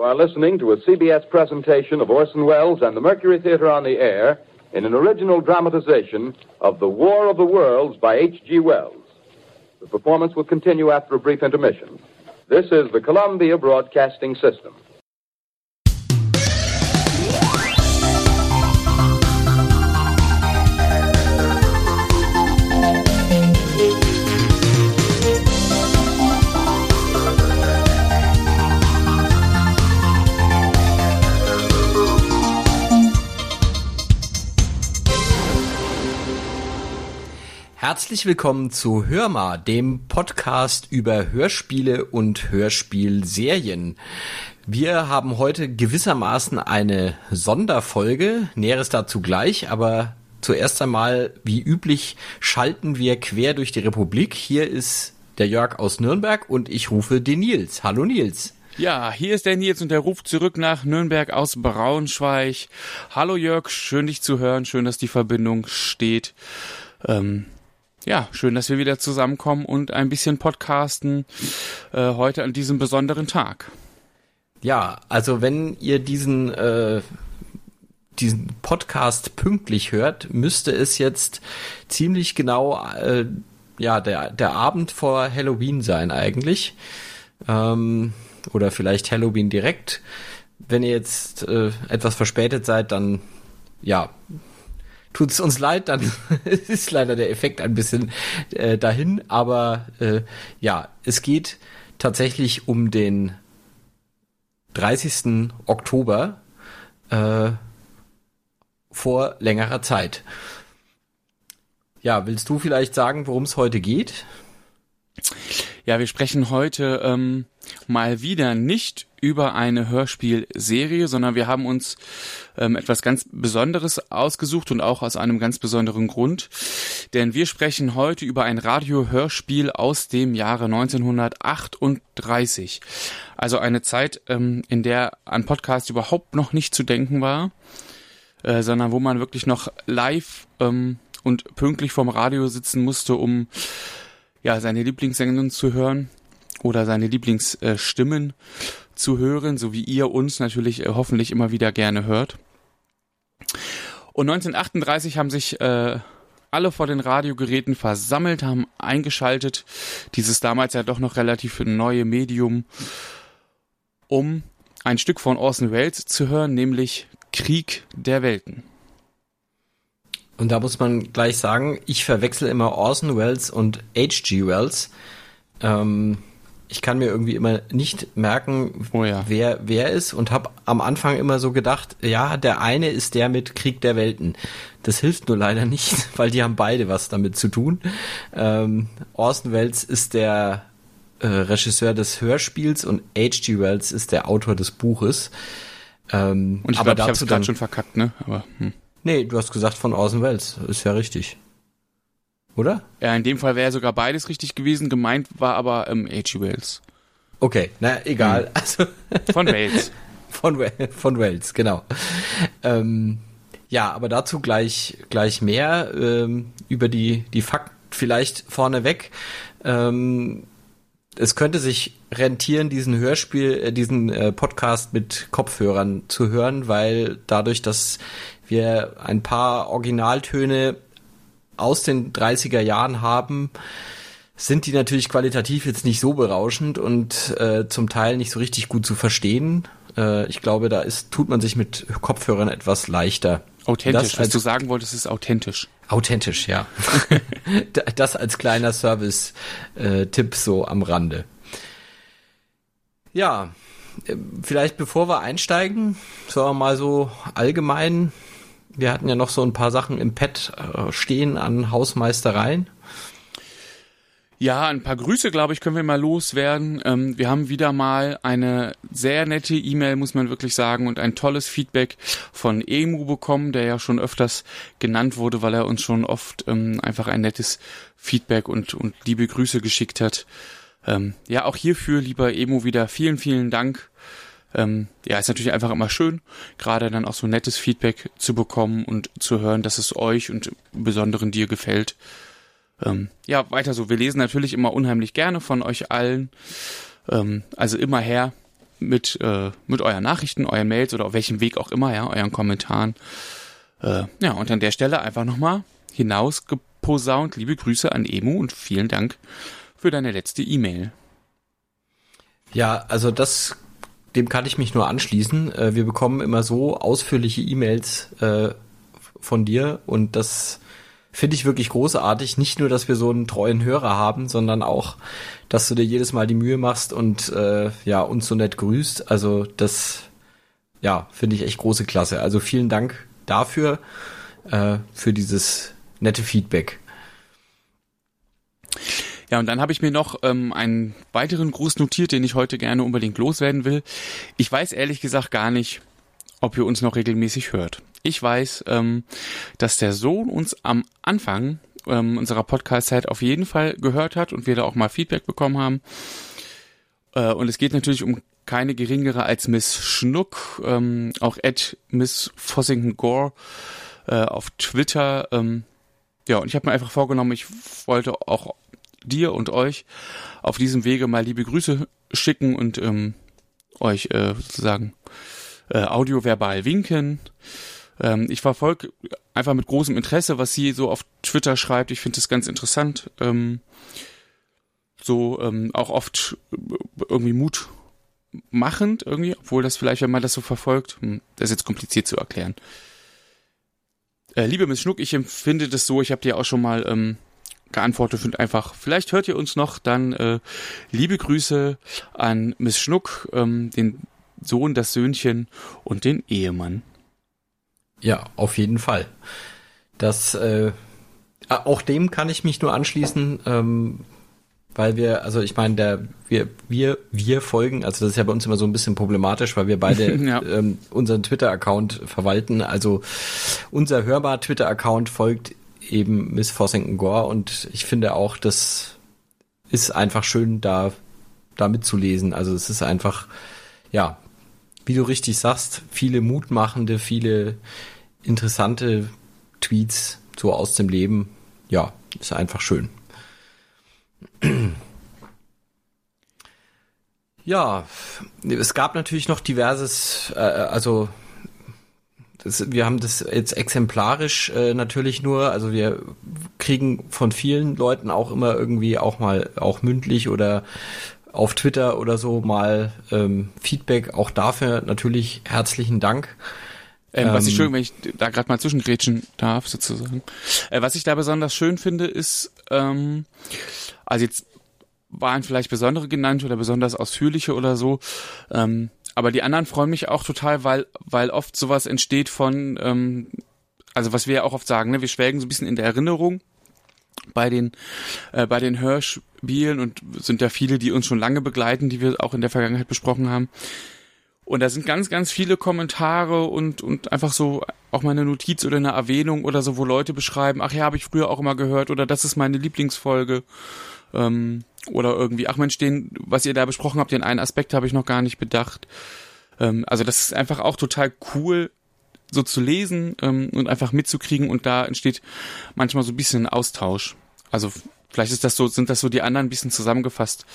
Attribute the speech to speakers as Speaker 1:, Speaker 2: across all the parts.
Speaker 1: You are listening to a CBS presentation of Orson Welles and the Mercury Theater on the Air in an original dramatization of The War of the Worlds by H.G. Wells. The performance will continue after a brief intermission. This is the Columbia Broadcasting System.
Speaker 2: Herzlich willkommen zu Hörma, dem Podcast über Hörspiele und Hörspielserien. Wir haben heute gewissermaßen eine Sonderfolge, Näheres dazu gleich, aber zuerst einmal, wie üblich, schalten wir quer durch die Republik. Hier ist der Jörg aus Nürnberg und ich rufe den Nils. Hallo Nils.
Speaker 3: Ja, hier ist der Nils und der ruft zurück nach Nürnberg aus Braunschweig. Hallo Jörg, schön dich zu hören, schön, dass die Verbindung steht. Ähm, ja, schön, dass wir wieder zusammenkommen und ein bisschen podcasten äh, heute an diesem besonderen Tag.
Speaker 2: Ja, also wenn ihr diesen äh, diesen Podcast pünktlich hört, müsste es jetzt ziemlich genau äh, ja der der Abend vor Halloween sein eigentlich ähm, oder vielleicht Halloween direkt. Wenn ihr jetzt äh, etwas verspätet seid, dann ja tut es uns leid, dann ist leider der Effekt ein bisschen äh, dahin. Aber äh, ja, es geht tatsächlich um den 30. Oktober äh, vor längerer Zeit. Ja, willst du vielleicht sagen, worum es heute geht?
Speaker 3: Ja, wir sprechen heute ähm, mal wieder nicht über eine Hörspielserie, sondern wir haben uns ähm, etwas ganz Besonderes ausgesucht und auch aus einem ganz besonderen Grund. Denn wir sprechen heute über ein Radiohörspiel aus dem Jahre 1938. Also eine Zeit, ähm, in der an Podcast überhaupt noch nicht zu denken war, äh, sondern wo man wirklich noch live ähm, und pünktlich vorm Radio sitzen musste, um ja seine Lieblingssängerin zu hören oder seine Lieblingsstimmen zu hören, so wie ihr uns natürlich äh, hoffentlich immer wieder gerne hört. Und 1938 haben sich äh, alle vor den Radiogeräten versammelt, haben eingeschaltet, dieses damals ja doch noch relativ neue Medium, um ein Stück von Orson Welles zu hören, nämlich Krieg der Welten.
Speaker 2: Und da muss man gleich sagen, ich verwechsel immer Orson Welles und H.G. Wells. Ähm, ich kann mir irgendwie immer nicht merken, oh ja. wer wer ist und habe am Anfang immer so gedacht, ja, der eine ist der mit Krieg der Welten. Das hilft nur leider nicht, weil die haben beide was damit zu tun. Ähm, Orson Welles ist der äh, Regisseur des Hörspiels und H.G. Wells ist der Autor des Buches.
Speaker 3: Ähm, und ich glaube, ich habe es gerade schon verkackt, ne? Aber hm.
Speaker 2: Nee, du hast gesagt von Orson Welles, ist ja richtig. Oder?
Speaker 3: Ja, in dem Fall wäre sogar beides richtig gewesen. Gemeint war aber ähm, H.G. Wells.
Speaker 2: Okay, na egal. Hm. Also
Speaker 3: von Wales.
Speaker 2: von, von Wales, genau. Ähm, ja, aber dazu gleich gleich mehr ähm, über die die Fakten vielleicht vorneweg. Ähm, es könnte sich rentieren, diesen Hörspiel, äh, diesen äh, Podcast mit Kopfhörern zu hören, weil dadurch, dass wir ein paar Originaltöne aus den 30er Jahren haben, sind die natürlich qualitativ jetzt nicht so berauschend und äh, zum Teil nicht so richtig gut zu verstehen. Äh, ich glaube, da ist, tut man sich mit Kopfhörern etwas leichter.
Speaker 3: Authentisch, das, was du sagen wolltest, ist authentisch.
Speaker 2: Authentisch, ja. das als kleiner Service-Tipp äh, so am Rande. Ja, äh, vielleicht bevor wir einsteigen, sollen wir mal so allgemein wir hatten ja noch so ein paar Sachen im Pad äh, stehen an Hausmeistereien.
Speaker 3: Ja, ein paar Grüße, glaube ich, können wir mal loswerden. Ähm, wir haben wieder mal eine sehr nette E-Mail, muss man wirklich sagen, und ein tolles Feedback von Emu bekommen, der ja schon öfters genannt wurde, weil er uns schon oft ähm, einfach ein nettes Feedback und, und liebe Grüße geschickt hat. Ähm, ja, auch hierfür, lieber Emu, wieder vielen, vielen Dank. Ähm, ja, ist natürlich einfach immer schön, gerade dann auch so nettes Feedback zu bekommen und zu hören, dass es euch und im Besonderen dir gefällt. Ähm, ja, weiter so. Wir lesen natürlich immer unheimlich gerne von euch allen. Ähm, also immer her mit, äh, mit euren Nachrichten, euren Mails oder auf welchem Weg auch immer, ja, euren Kommentaren. Äh, ja, und an der Stelle einfach nochmal hinausgeposaunt. Liebe Grüße an Emu und vielen Dank für deine letzte E-Mail.
Speaker 2: Ja, also das, dem kann ich mich nur anschließen. Äh, wir bekommen immer so ausführliche E-Mails äh, von dir und das finde ich wirklich großartig. Nicht nur, dass wir so einen treuen Hörer haben, sondern auch, dass du dir jedes Mal die Mühe machst und äh, ja uns so nett grüßt. Also das, ja, finde ich echt große Klasse. Also vielen Dank dafür, äh, für dieses nette Feedback.
Speaker 3: Ja, und dann habe ich mir noch ähm, einen weiteren Gruß notiert, den ich heute gerne unbedingt loswerden will. Ich weiß ehrlich gesagt gar nicht, ob ihr uns noch regelmäßig hört. Ich weiß, ähm, dass der Sohn uns am Anfang ähm, unserer Podcast-Zeit auf jeden Fall gehört hat und wir da auch mal Feedback bekommen haben. Äh, und es geht natürlich um keine geringere als Miss Schnuck, ähm, auch at Miss Fossington Gore äh, auf Twitter. Ähm, ja, und ich habe mir einfach vorgenommen, ich wollte auch dir und euch auf diesem Wege mal liebe Grüße schicken und ähm, euch äh, sozusagen äh, audioverbal winken. Ähm, ich verfolge einfach mit großem Interesse, was sie so auf Twitter schreibt. Ich finde das ganz interessant. Ähm, so ähm, auch oft irgendwie Mut machend irgendwie, obwohl das vielleicht, wenn man das so verfolgt, hm, das ist jetzt kompliziert zu erklären. Äh, liebe Miss Schnuck, ich empfinde das so, ich habe dir auch schon mal ähm, geantwortet und einfach, vielleicht hört ihr uns noch, dann äh, liebe Grüße an Miss Schnuck, ähm, den Sohn, das Söhnchen und den Ehemann.
Speaker 2: Ja, auf jeden Fall. Das äh, auch dem kann ich mich nur anschließen, ähm, weil wir, also ich meine, der wir wir wir folgen, also das ist ja bei uns immer so ein bisschen problematisch, weil wir beide ja. ähm, unseren Twitter-Account verwalten. Also unser hörbar Twitter-Account folgt eben Miss Fossington Gore und ich finde auch, das ist einfach schön, da da mitzulesen. Also es ist einfach, ja, wie du richtig sagst, viele mutmachende, viele interessante Tweets so aus dem Leben. Ja, ist einfach schön. Ja, es gab natürlich noch diverses, äh, also das, wir haben das jetzt exemplarisch äh, natürlich nur, also wir kriegen von vielen Leuten auch immer irgendwie auch mal auch mündlich oder auf Twitter oder so mal ähm, Feedback. Auch dafür natürlich herzlichen Dank.
Speaker 3: Ähm, was ich ähm, schön, wenn ich da gerade mal zwischengrätschen darf, sozusagen. Äh, was ich da besonders schön finde, ist, ähm, also jetzt waren vielleicht besondere genannt oder besonders ausführliche oder so, ähm, aber die anderen freuen mich auch total, weil, weil oft sowas entsteht von, ähm, also was wir ja auch oft sagen, ne, wir schwelgen so ein bisschen in der Erinnerung bei den äh, bei den Hörspielen und sind ja viele, die uns schon lange begleiten, die wir auch in der Vergangenheit besprochen haben. Und da sind ganz, ganz viele Kommentare und, und einfach so auch mal eine Notiz oder eine Erwähnung oder so, wo Leute beschreiben, ach ja, habe ich früher auch immer gehört oder das ist meine Lieblingsfolge. Ähm, oder irgendwie, ach Mensch, den, was ihr da besprochen habt, den einen Aspekt habe ich noch gar nicht bedacht. Ähm, also das ist einfach auch total cool, so zu lesen ähm, und einfach mitzukriegen und da entsteht manchmal so ein bisschen Austausch. Also vielleicht ist das so, sind das so die anderen ein bisschen zusammengefasst.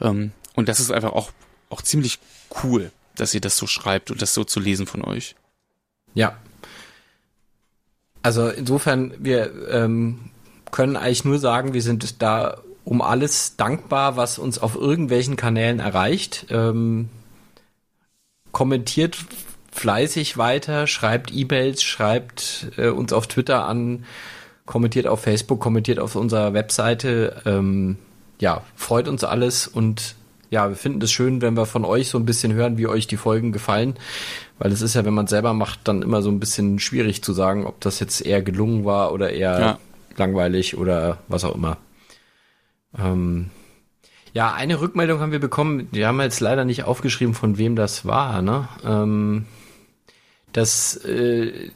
Speaker 3: Ähm, und das ist einfach auch, auch ziemlich cool, dass ihr das so schreibt und das so zu lesen von euch.
Speaker 2: Ja. Also insofern, wir ähm, können eigentlich nur sagen, wir sind da um alles dankbar, was uns auf irgendwelchen Kanälen erreicht. Ähm, kommentiert fleißig weiter, schreibt E-Mails, schreibt äh, uns auf Twitter an, kommentiert auf Facebook, kommentiert auf unserer Webseite. Ähm, ja, freut uns alles und ja, wir finden es schön, wenn wir von euch so ein bisschen hören, wie euch die Folgen gefallen, weil es ist ja, wenn man selber macht, dann immer so ein bisschen schwierig zu sagen, ob das jetzt eher gelungen war oder eher ja. langweilig oder was auch immer. Ähm, ja, eine Rückmeldung haben wir bekommen, die haben wir jetzt leider nicht aufgeschrieben, von wem das war, ne? Ähm, dass äh,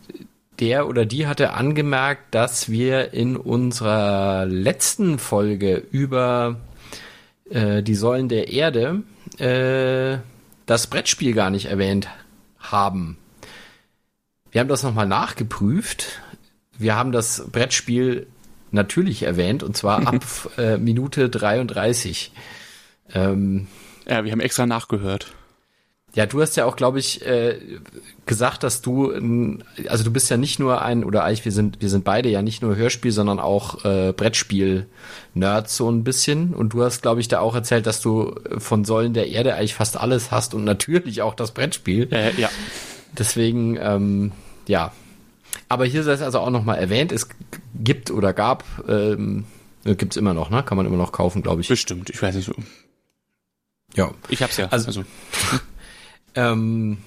Speaker 2: der oder die hatte angemerkt, dass wir in unserer letzten Folge über äh, die Säulen der Erde äh, das Brettspiel gar nicht erwähnt haben. Wir haben das nochmal nachgeprüft. Wir haben das Brettspiel natürlich erwähnt und zwar ab äh, Minute 33.
Speaker 3: Ähm, ja, wir haben extra nachgehört.
Speaker 2: Ja, du hast ja auch, glaube ich, äh, gesagt, dass du, also du bist ja nicht nur ein, oder eigentlich wir sind, wir sind beide ja nicht nur Hörspiel, sondern auch äh, Brettspiel-Nerds so ein bisschen. Und du hast, glaube ich, da auch erzählt, dass du von Säulen der Erde eigentlich fast alles hast und natürlich auch das Brettspiel.
Speaker 3: Äh, ja.
Speaker 2: Deswegen, ähm, ja. Aber hier sei es also auch nochmal erwähnt, es gibt oder gab, ähm, gibt's immer noch, ne? Kann man immer noch kaufen, glaube ich.
Speaker 3: Bestimmt, ich weiß nicht so.
Speaker 2: Ja.
Speaker 3: Ich hab's ja.
Speaker 2: Also, also. ähm,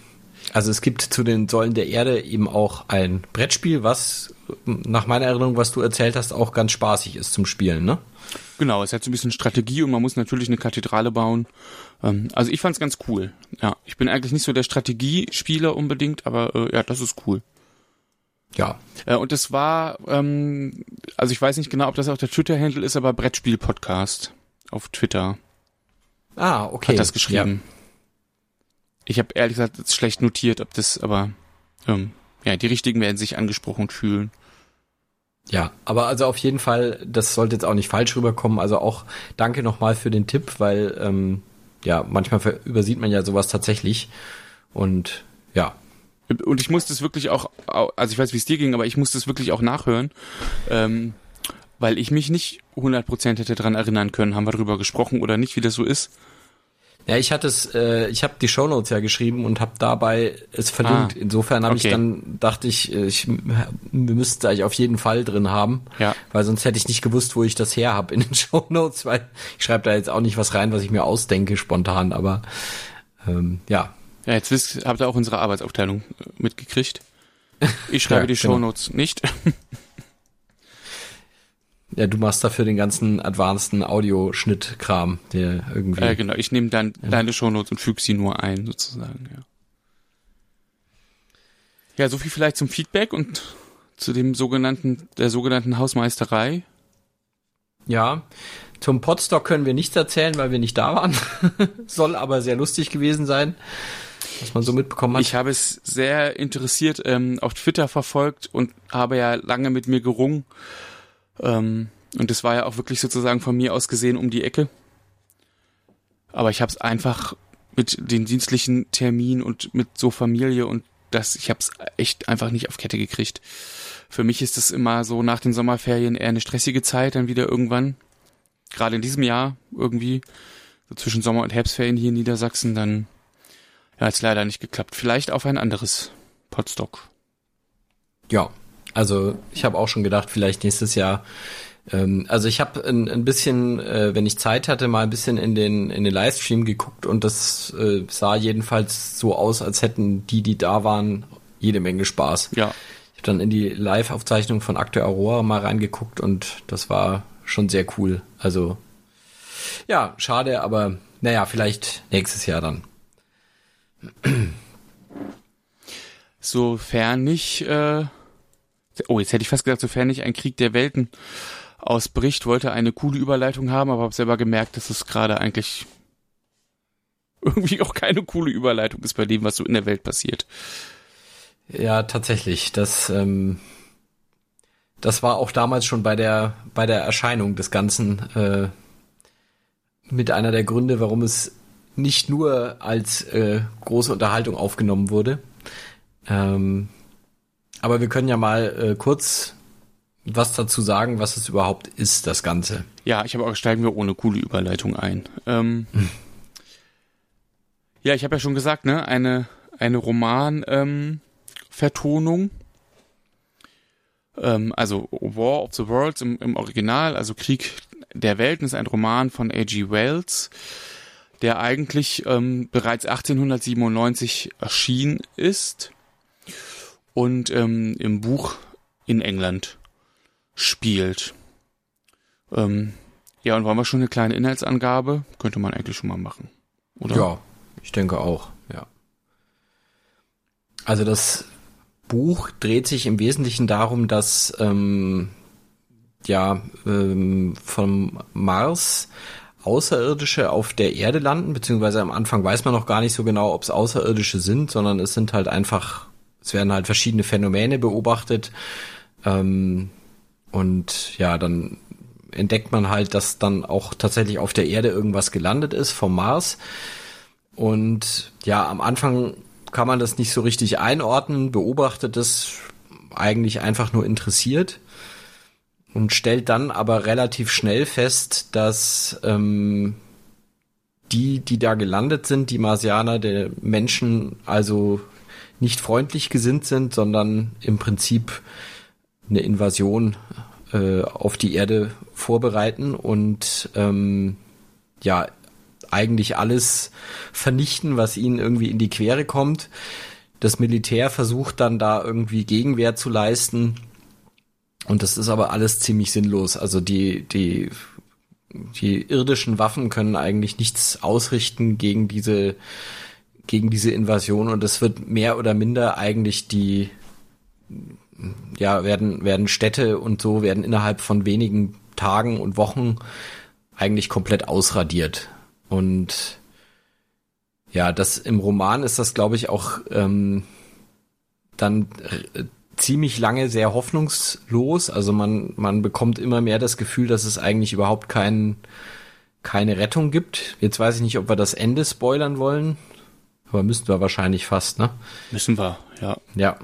Speaker 2: also es gibt zu den Säulen der Erde eben auch ein Brettspiel, was nach meiner Erinnerung, was du erzählt hast, auch ganz spaßig ist zum Spielen, ne?
Speaker 3: Genau, es hat so ein bisschen Strategie und man muss natürlich eine Kathedrale bauen. Ähm, also ich fand's ganz cool. Ja, ich bin eigentlich nicht so der Strategiespieler unbedingt, aber äh, ja, das ist cool.
Speaker 2: Ja.
Speaker 3: Äh, und das war, ähm, also ich weiß nicht genau, ob das auch der Twitter-Handle ist, aber Brettspiel-Podcast auf Twitter.
Speaker 2: Ah, okay.
Speaker 3: Hat das geschrieben. Ja. Ich habe ehrlich gesagt schlecht notiert, ob das, aber ähm, ja, die Richtigen werden sich angesprochen fühlen.
Speaker 2: Ja, aber also auf jeden Fall, das sollte jetzt auch nicht falsch rüberkommen. Also auch danke nochmal für den Tipp, weil ähm, ja, manchmal übersieht man ja sowas tatsächlich. Und ja.
Speaker 3: Und ich musste es wirklich auch, also ich weiß, wie es dir ging, aber ich musste es wirklich auch nachhören, ähm, weil ich mich nicht 100% hätte dran erinnern können, haben wir darüber gesprochen oder nicht, wie das so ist.
Speaker 2: Ja, ich hatte es, äh, ich habe die Shownotes ja geschrieben und habe dabei es verlinkt. Ah, Insofern habe okay. ich dann dachte ich, äh, ich wir müssten eigentlich auf jeden Fall drin haben,
Speaker 3: ja.
Speaker 2: weil sonst hätte ich nicht gewusst, wo ich das her habe in den Shownotes, weil ich schreibe da jetzt auch nicht was rein, was ich mir ausdenke spontan, aber ähm, ja.
Speaker 3: Ja, jetzt wisst, habt ihr auch unsere Arbeitsaufteilung äh, mitgekriegt. Ich schreibe ja, die genau. Shownotes nicht.
Speaker 2: Ja, du machst dafür den ganzen advanceden Audioschnittkram, der irgendwie.
Speaker 3: Äh, genau, ich nehme dann ja. deine Shownotes und füge sie nur ein, sozusagen, ja. Ja, so viel vielleicht zum Feedback und zu dem sogenannten, der sogenannten Hausmeisterei.
Speaker 2: Ja, zum Podstock können wir nichts erzählen, weil wir nicht da waren. Soll aber sehr lustig gewesen sein, was man so mitbekommen hat.
Speaker 3: Ich habe es sehr interessiert ähm, auf Twitter verfolgt und habe ja lange mit mir gerungen, ähm, und das war ja auch wirklich sozusagen von mir aus gesehen um die Ecke. Aber ich habe es einfach mit den dienstlichen Terminen und mit so Familie und das, ich habe es echt einfach nicht auf Kette gekriegt. Für mich ist es immer so nach den Sommerferien eher eine stressige Zeit, dann wieder irgendwann. Gerade in diesem Jahr irgendwie, so zwischen Sommer- und Herbstferien hier in Niedersachsen, dann ja, hat's leider nicht geklappt. Vielleicht auf ein anderes Podstock.
Speaker 2: Ja, also ich habe auch schon gedacht, vielleicht nächstes Jahr. Ähm, also ich habe ein, ein bisschen, äh, wenn ich Zeit hatte, mal ein bisschen in den in den Livestream geguckt und das äh, sah jedenfalls so aus, als hätten die, die da waren, jede Menge Spaß.
Speaker 3: Ja.
Speaker 2: Ich habe dann in die Live-Aufzeichnung von Akte Aurora mal reingeguckt und das war schon sehr cool. Also ja, schade, aber naja, vielleicht nächstes Jahr dann.
Speaker 3: Sofern nicht äh, Oh, jetzt hätte ich fast gesagt, sofern nicht ein Krieg der Welten ausbricht, wollte eine coole Überleitung haben, aber habe selber gemerkt, dass es gerade eigentlich irgendwie auch keine coole Überleitung ist bei dem, was so in der Welt passiert.
Speaker 2: Ja, tatsächlich. Das, ähm, das war auch damals schon bei der, bei der Erscheinung des Ganzen äh, mit einer der Gründe, warum es nicht nur als äh, große Unterhaltung aufgenommen wurde. Ähm, aber wir können ja mal äh, kurz was dazu sagen, was es überhaupt ist, das Ganze.
Speaker 3: Ja, ich habe auch steigen wir ohne coole Überleitung ein. Ähm, hm. Ja, ich habe ja schon gesagt, ne, eine eine Roman ähm. Ähm, also War of the Worlds im, im Original, also Krieg der Welten ist ein Roman von A.G. Wells, der eigentlich ähm, bereits 1897 erschienen ist und ähm, im Buch in England spielt. Ähm, ja, und wollen wir schon eine kleine Inhaltsangabe? Könnte man eigentlich schon mal machen, oder?
Speaker 2: Ja, ich denke auch, ja. Also das Buch dreht sich im Wesentlichen darum, dass ähm, ja ähm, vom Mars Außerirdische auf der Erde landen, beziehungsweise am Anfang weiß man noch gar nicht so genau, ob es Außerirdische sind, sondern es sind halt einfach es werden halt verschiedene Phänomene beobachtet. Ähm, und ja, dann entdeckt man halt, dass dann auch tatsächlich auf der Erde irgendwas gelandet ist vom Mars. Und ja, am Anfang kann man das nicht so richtig einordnen, beobachtet es eigentlich einfach nur interessiert und stellt dann aber relativ schnell fest, dass ähm, die, die da gelandet sind, die Marsianer, der Menschen also nicht freundlich gesinnt sind, sondern im Prinzip eine Invasion äh, auf die Erde vorbereiten und ähm, ja eigentlich alles vernichten, was ihnen irgendwie in die Quere kommt. Das Militär versucht dann da irgendwie Gegenwehr zu leisten. Und das ist aber alles ziemlich sinnlos. Also die, die, die irdischen Waffen können eigentlich nichts ausrichten gegen diese, gegen diese Invasion. Und es wird mehr oder minder eigentlich die, ja, werden, werden Städte und so werden innerhalb von wenigen Tagen und Wochen eigentlich komplett ausradiert. Und ja, das im Roman ist das, glaube ich, auch ähm, dann ziemlich lange sehr hoffnungslos. Also man, man bekommt immer mehr das Gefühl, dass es eigentlich überhaupt kein, keine Rettung gibt. Jetzt weiß ich nicht, ob wir das Ende spoilern wollen. Aber müssten wir wahrscheinlich fast, ne?
Speaker 3: Müssen wir, ja.
Speaker 2: Ja.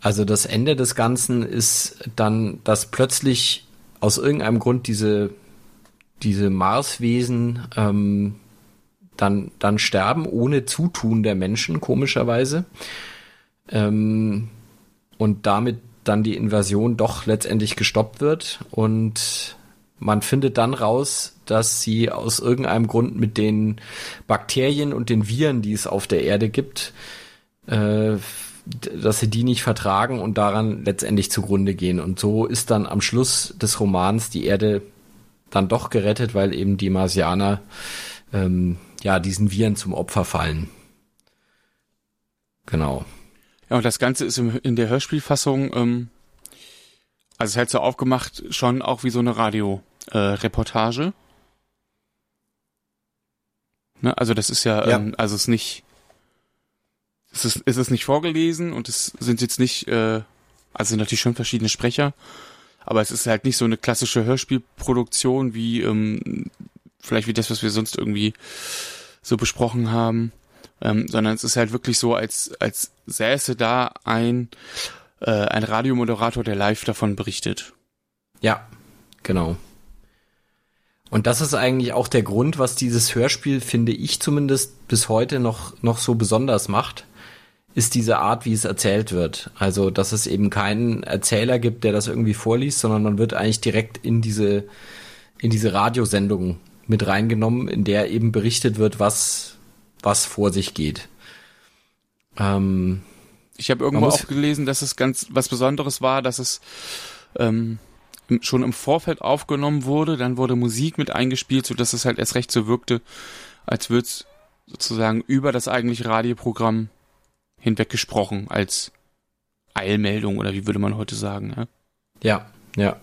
Speaker 2: Also das Ende des Ganzen ist dann, dass plötzlich aus irgendeinem Grund diese diese Marswesen ähm, dann, dann sterben ohne Zutun der Menschen, komischerweise. Ähm, und damit dann die Invasion doch letztendlich gestoppt wird. Und man findet dann raus, dass sie aus irgendeinem Grund mit den Bakterien und den Viren, die es auf der Erde gibt, äh, dass sie die nicht vertragen und daran letztendlich zugrunde gehen. Und so ist dann am Schluss des Romans die Erde dann doch gerettet, weil eben die Marsianer ähm, ja diesen Viren zum Opfer fallen. Genau.
Speaker 3: Ja, und das Ganze ist im, in der Hörspielfassung, ähm, also es ist halt so aufgemacht, schon auch wie so eine Radio-Reportage. Äh, ne? Also das ist ja, ja. Ähm, also es ist nicht, es ist, es ist nicht vorgelesen und es sind jetzt nicht, äh, also sind natürlich schon verschiedene Sprecher, aber es ist halt nicht so eine klassische Hörspielproduktion wie ähm, vielleicht wie das, was wir sonst irgendwie so besprochen haben, ähm, sondern es ist halt wirklich so, als als säße da ein äh, ein Radiomoderator, der live davon berichtet.
Speaker 2: Ja, genau. Und das ist eigentlich auch der Grund, was dieses Hörspiel, finde ich zumindest, bis heute noch, noch so besonders macht ist diese Art, wie es erzählt wird. Also, dass es eben keinen Erzähler gibt, der das irgendwie vorliest, sondern man wird eigentlich direkt in diese, in diese Radiosendung mit reingenommen, in der eben berichtet wird, was, was vor sich geht.
Speaker 3: Ähm, ich habe irgendwo auch gelesen, dass es ganz was Besonderes war, dass es ähm, schon im Vorfeld aufgenommen wurde, dann wurde Musik mit eingespielt, so dass es halt erst recht so wirkte, als würde es sozusagen über das eigentliche Radioprogramm hinweggesprochen als Eilmeldung oder wie würde man heute sagen. Ja,
Speaker 2: ja. Ja,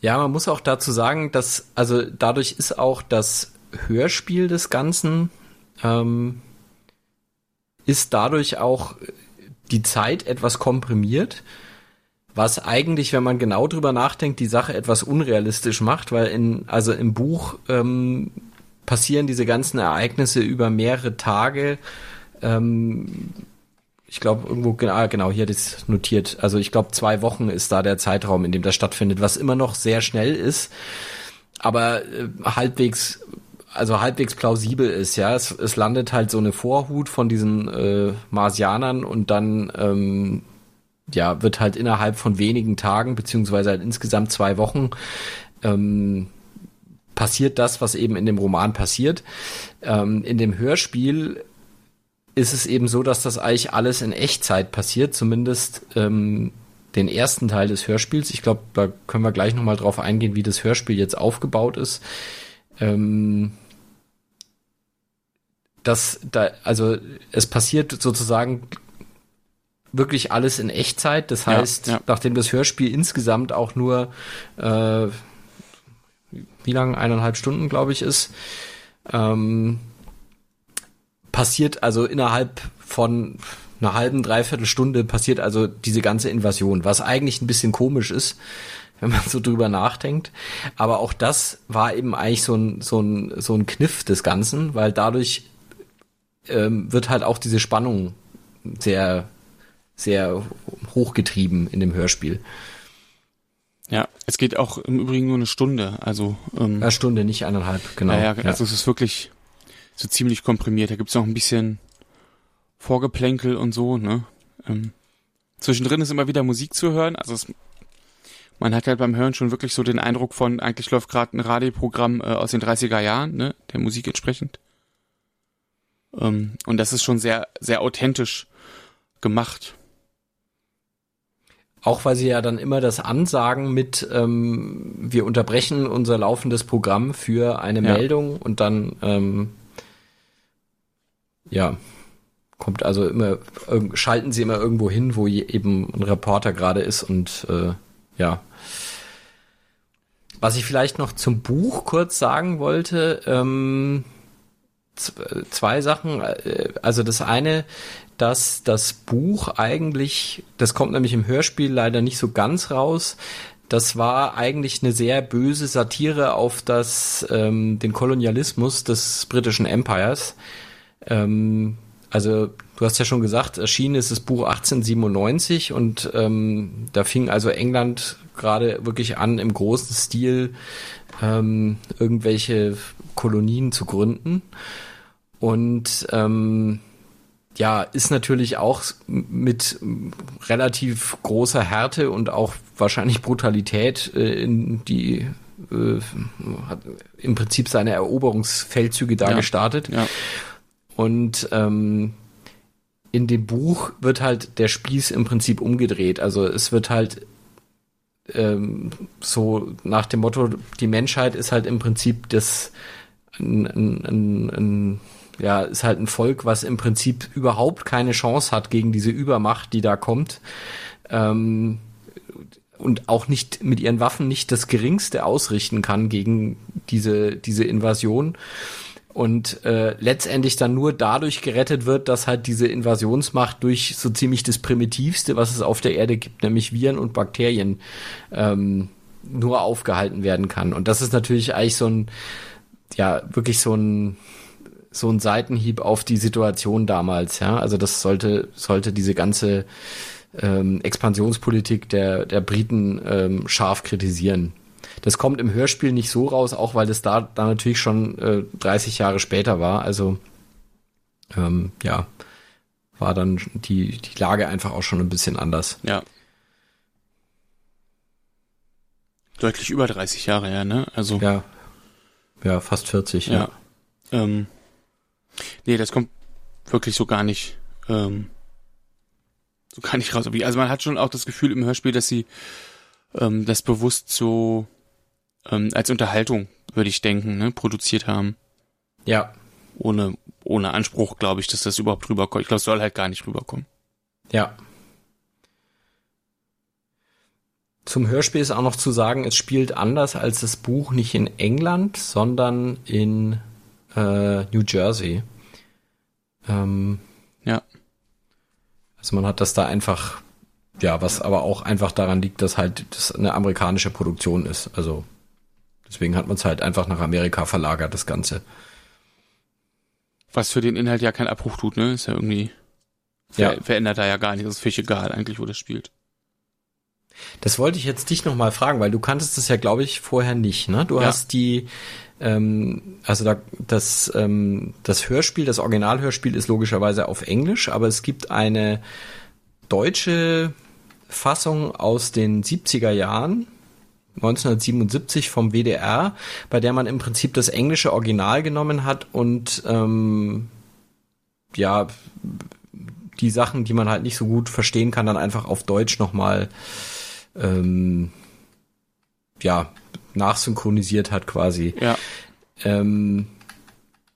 Speaker 2: ja man muss auch dazu sagen, dass, also dadurch ist auch das Hörspiel des Ganzen, ähm, ist dadurch auch die Zeit etwas komprimiert, was eigentlich, wenn man genau drüber nachdenkt, die Sache etwas unrealistisch macht, weil in, also im Buch ähm, passieren diese ganzen Ereignisse über mehrere Tage ähm, ich glaube, irgendwo, genau, genau, hier das notiert. Also ich glaube, zwei Wochen ist da der Zeitraum, in dem das stattfindet, was immer noch sehr schnell ist, aber äh, halbwegs, also halbwegs plausibel ist, ja. Es, es landet halt so eine Vorhut von diesen äh, Marsianern und dann ähm, ja, wird halt innerhalb von wenigen Tagen, beziehungsweise halt insgesamt zwei Wochen, ähm, passiert das, was eben in dem Roman passiert. Ähm, in dem Hörspiel ist es eben so, dass das eigentlich alles in Echtzeit passiert, zumindest ähm, den ersten Teil des Hörspiels. Ich glaube, da können wir gleich nochmal drauf eingehen, wie das Hörspiel jetzt aufgebaut ist. Ähm, das, da, also es passiert sozusagen wirklich alles in Echtzeit. Das heißt, ja, ja. nachdem das Hörspiel insgesamt auch nur äh, wie lang eineinhalb Stunden, glaube ich, ist, ähm, passiert also innerhalb von einer halben, dreiviertel Stunde passiert also diese ganze Invasion, was eigentlich ein bisschen komisch ist, wenn man so drüber nachdenkt. Aber auch das war eben eigentlich so ein, so ein, so ein Kniff des Ganzen, weil dadurch ähm, wird halt auch diese Spannung sehr, sehr hochgetrieben in dem Hörspiel.
Speaker 3: Ja, es geht auch im Übrigen nur eine Stunde, also ähm,
Speaker 2: eine Stunde, nicht eineinhalb, genau.
Speaker 3: Ja, ja, also es ist wirklich so ziemlich komprimiert. Da gibt's noch ein bisschen Vorgeplänkel und so, ne? Ähm, zwischendrin ist immer wieder Musik zu hören, also es, man hat halt beim Hören schon wirklich so den Eindruck von, eigentlich läuft gerade ein Radioprogramm äh, aus den 30er Jahren, ne, der Musik entsprechend. Ähm, und das ist schon sehr, sehr authentisch gemacht.
Speaker 2: Auch weil sie ja dann immer das ansagen mit, ähm, wir unterbrechen unser laufendes Programm für eine ja. Meldung und dann, ähm, ja, kommt also immer, schalten sie immer irgendwo hin, wo eben ein Reporter gerade ist und äh, ja. Was ich vielleicht noch zum Buch kurz sagen wollte, ähm, zwei Sachen. Äh, also das eine, dass das Buch eigentlich, das kommt nämlich im Hörspiel leider nicht so ganz raus. Das war eigentlich eine sehr böse Satire auf das, ähm, den Kolonialismus des britischen Empires. Ähm, also du hast ja schon gesagt, erschienen ist das Buch 1897 und ähm, da fing also England gerade wirklich an, im großen Stil ähm, irgendwelche Kolonien zu gründen. Und ähm, ja, ist natürlich auch mit relativ großer Härte und auch wahrscheinlich Brutalität äh, in die äh, hat im Prinzip seine Eroberungsfeldzüge da ja, gestartet. Ja. Und ähm, in dem Buch wird halt der Spieß im Prinzip umgedreht. Also es wird halt ähm, so nach dem Motto, die Menschheit ist halt im Prinzip das ein, ein, ein, ja, ist halt ein Volk, was im Prinzip überhaupt keine Chance hat gegen diese Übermacht, die da kommt. Ähm, und auch nicht mit ihren Waffen nicht das Geringste ausrichten kann gegen diese, diese Invasion und äh, letztendlich dann nur dadurch gerettet wird, dass halt diese Invasionsmacht durch so ziemlich das Primitivste, was es auf der Erde gibt, nämlich Viren und Bakterien, ähm, nur aufgehalten werden kann. Und das ist natürlich eigentlich so ein, ja, wirklich so ein, so ein Seitenhieb auf die Situation damals, ja. Also das sollte, sollte diese ganze ähm, Expansionspolitik der, der Briten ähm, scharf kritisieren. Das kommt im Hörspiel nicht so raus, auch weil es da, da natürlich schon äh, 30 Jahre später war. Also ähm, ja, war dann die, die Lage einfach auch schon ein bisschen anders.
Speaker 3: Ja. Deutlich über 30 Jahre her, ne? Also.
Speaker 2: Ja. Ja, fast 40, ja. ja.
Speaker 3: Ähm, nee, das kommt wirklich so gar nicht, ähm, so gar nicht raus. Also man hat schon auch das Gefühl im Hörspiel, dass sie ähm, das bewusst so ähm, als Unterhaltung, würde ich denken, ne, produziert haben.
Speaker 2: Ja.
Speaker 3: Ohne, ohne Anspruch, glaube ich, dass das überhaupt rüberkommt. Ich glaube, es soll halt gar nicht rüberkommen.
Speaker 2: Ja. Zum Hörspiel ist auch noch zu sagen, es spielt anders als das Buch nicht in England, sondern in äh, New Jersey. Ähm,
Speaker 3: ja.
Speaker 2: Also man hat das da einfach, ja, was aber auch einfach daran liegt, dass halt das eine amerikanische Produktion ist. Also Deswegen hat man es halt einfach nach Amerika verlagert, das Ganze.
Speaker 3: Was für den Inhalt ja keinen Abbruch tut, ne? Ist ja irgendwie. Ver ja. Verändert da ja gar nicht. Das ist völlig egal, eigentlich, wo das spielt.
Speaker 2: Das wollte ich jetzt dich nochmal fragen, weil du kanntest das ja, glaube ich, vorher nicht, ne? Du ja. hast die, ähm, also da, das, ähm, das Hörspiel, das Originalhörspiel ist logischerweise auf Englisch, aber es gibt eine deutsche Fassung aus den 70er Jahren 1977 vom WDR, bei der man im Prinzip das englische Original genommen hat und ähm, ja die Sachen, die man halt nicht so gut verstehen kann, dann einfach auf Deutsch nochmal ähm, ja nachsynchronisiert hat quasi.
Speaker 3: Ja.
Speaker 2: Ähm,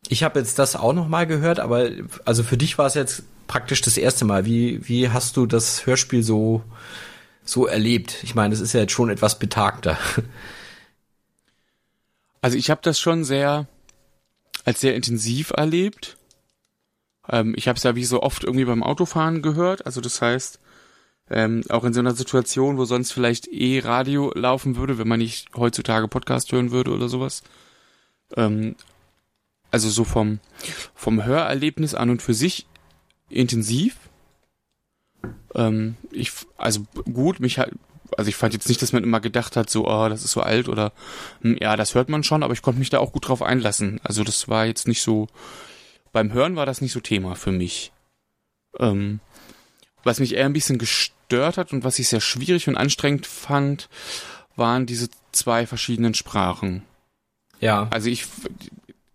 Speaker 2: ich habe jetzt das auch nochmal gehört, aber also für dich war es jetzt praktisch das erste Mal. Wie wie hast du das Hörspiel so so erlebt? Ich meine, es ist ja jetzt schon etwas betagter.
Speaker 3: Also ich habe das schon sehr als sehr intensiv erlebt. Ähm, ich habe es ja wie so oft irgendwie beim Autofahren gehört. Also das heißt, Ähm, auch in so einer Situation, wo sonst vielleicht eh Radio laufen würde, wenn man nicht heutzutage Podcast hören würde oder sowas. Ähm, also so vom, vom Hörerlebnis an und für sich intensiv. Ähm, ich, also gut, mich halt, also ich fand jetzt nicht, dass man immer gedacht hat, so, oh, das ist so alt oder, hm, ja, das hört man schon, aber ich konnte mich da auch gut drauf einlassen. Also das war jetzt nicht so, beim Hören war das nicht so Thema für mich. Ähm, was mich eher ein bisschen gestört hat und was ich sehr schwierig und anstrengend fand, waren diese zwei verschiedenen Sprachen.
Speaker 2: Ja.
Speaker 3: Also ich,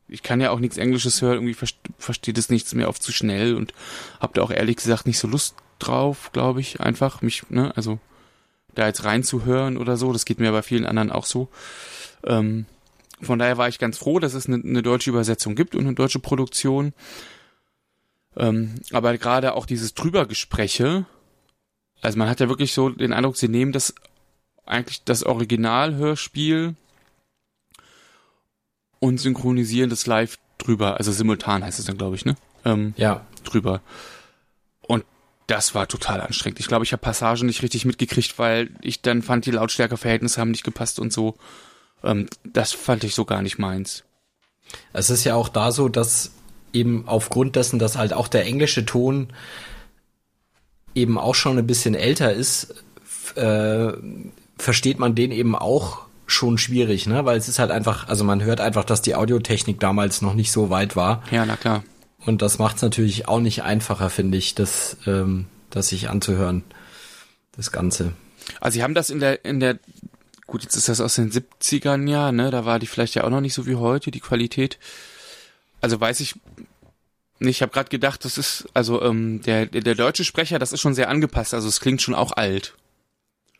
Speaker 3: ich kann ja auch nichts Englisches hören, irgendwie versteht es nichts mehr oft zu schnell und hab da auch ehrlich gesagt nicht so Lust drauf, glaube ich, einfach mich, ne, also da jetzt reinzuhören oder so, das geht mir bei vielen anderen auch so. Ähm, von daher war ich ganz froh, dass es eine, eine deutsche Übersetzung gibt und eine deutsche Produktion. Ähm, aber gerade auch dieses Drübergespräche, also man hat ja wirklich so den Eindruck, sie nehmen das eigentlich das Originalhörspiel und synchronisieren das live drüber, also simultan heißt es dann, glaube ich, ne?
Speaker 2: Ähm, ja.
Speaker 3: Drüber. Und das war total anstrengend. Ich glaube, ich habe Passagen nicht richtig mitgekriegt, weil ich dann fand, die Lautstärkeverhältnisse haben nicht gepasst und so. Ähm, das fand ich so gar nicht meins.
Speaker 2: Es ist ja auch da so, dass eben aufgrund dessen, dass halt auch der englische Ton eben auch schon ein bisschen älter ist, äh, versteht man den eben auch schon schwierig, ne? Weil es ist halt einfach, also man hört einfach, dass die Audiotechnik damals noch nicht so weit war.
Speaker 3: Ja, na klar.
Speaker 2: Und das macht es natürlich auch nicht einfacher, finde ich, das, ähm, das sich anzuhören, das Ganze.
Speaker 3: Also sie haben das in der, in der, gut, jetzt ist das aus den 70ern ja, ne? Da war die vielleicht ja auch noch nicht so wie heute, die Qualität. Also weiß ich nicht, ich habe gerade gedacht, das ist, also ähm, der, der, der deutsche Sprecher, das ist schon sehr angepasst, also es klingt schon auch alt.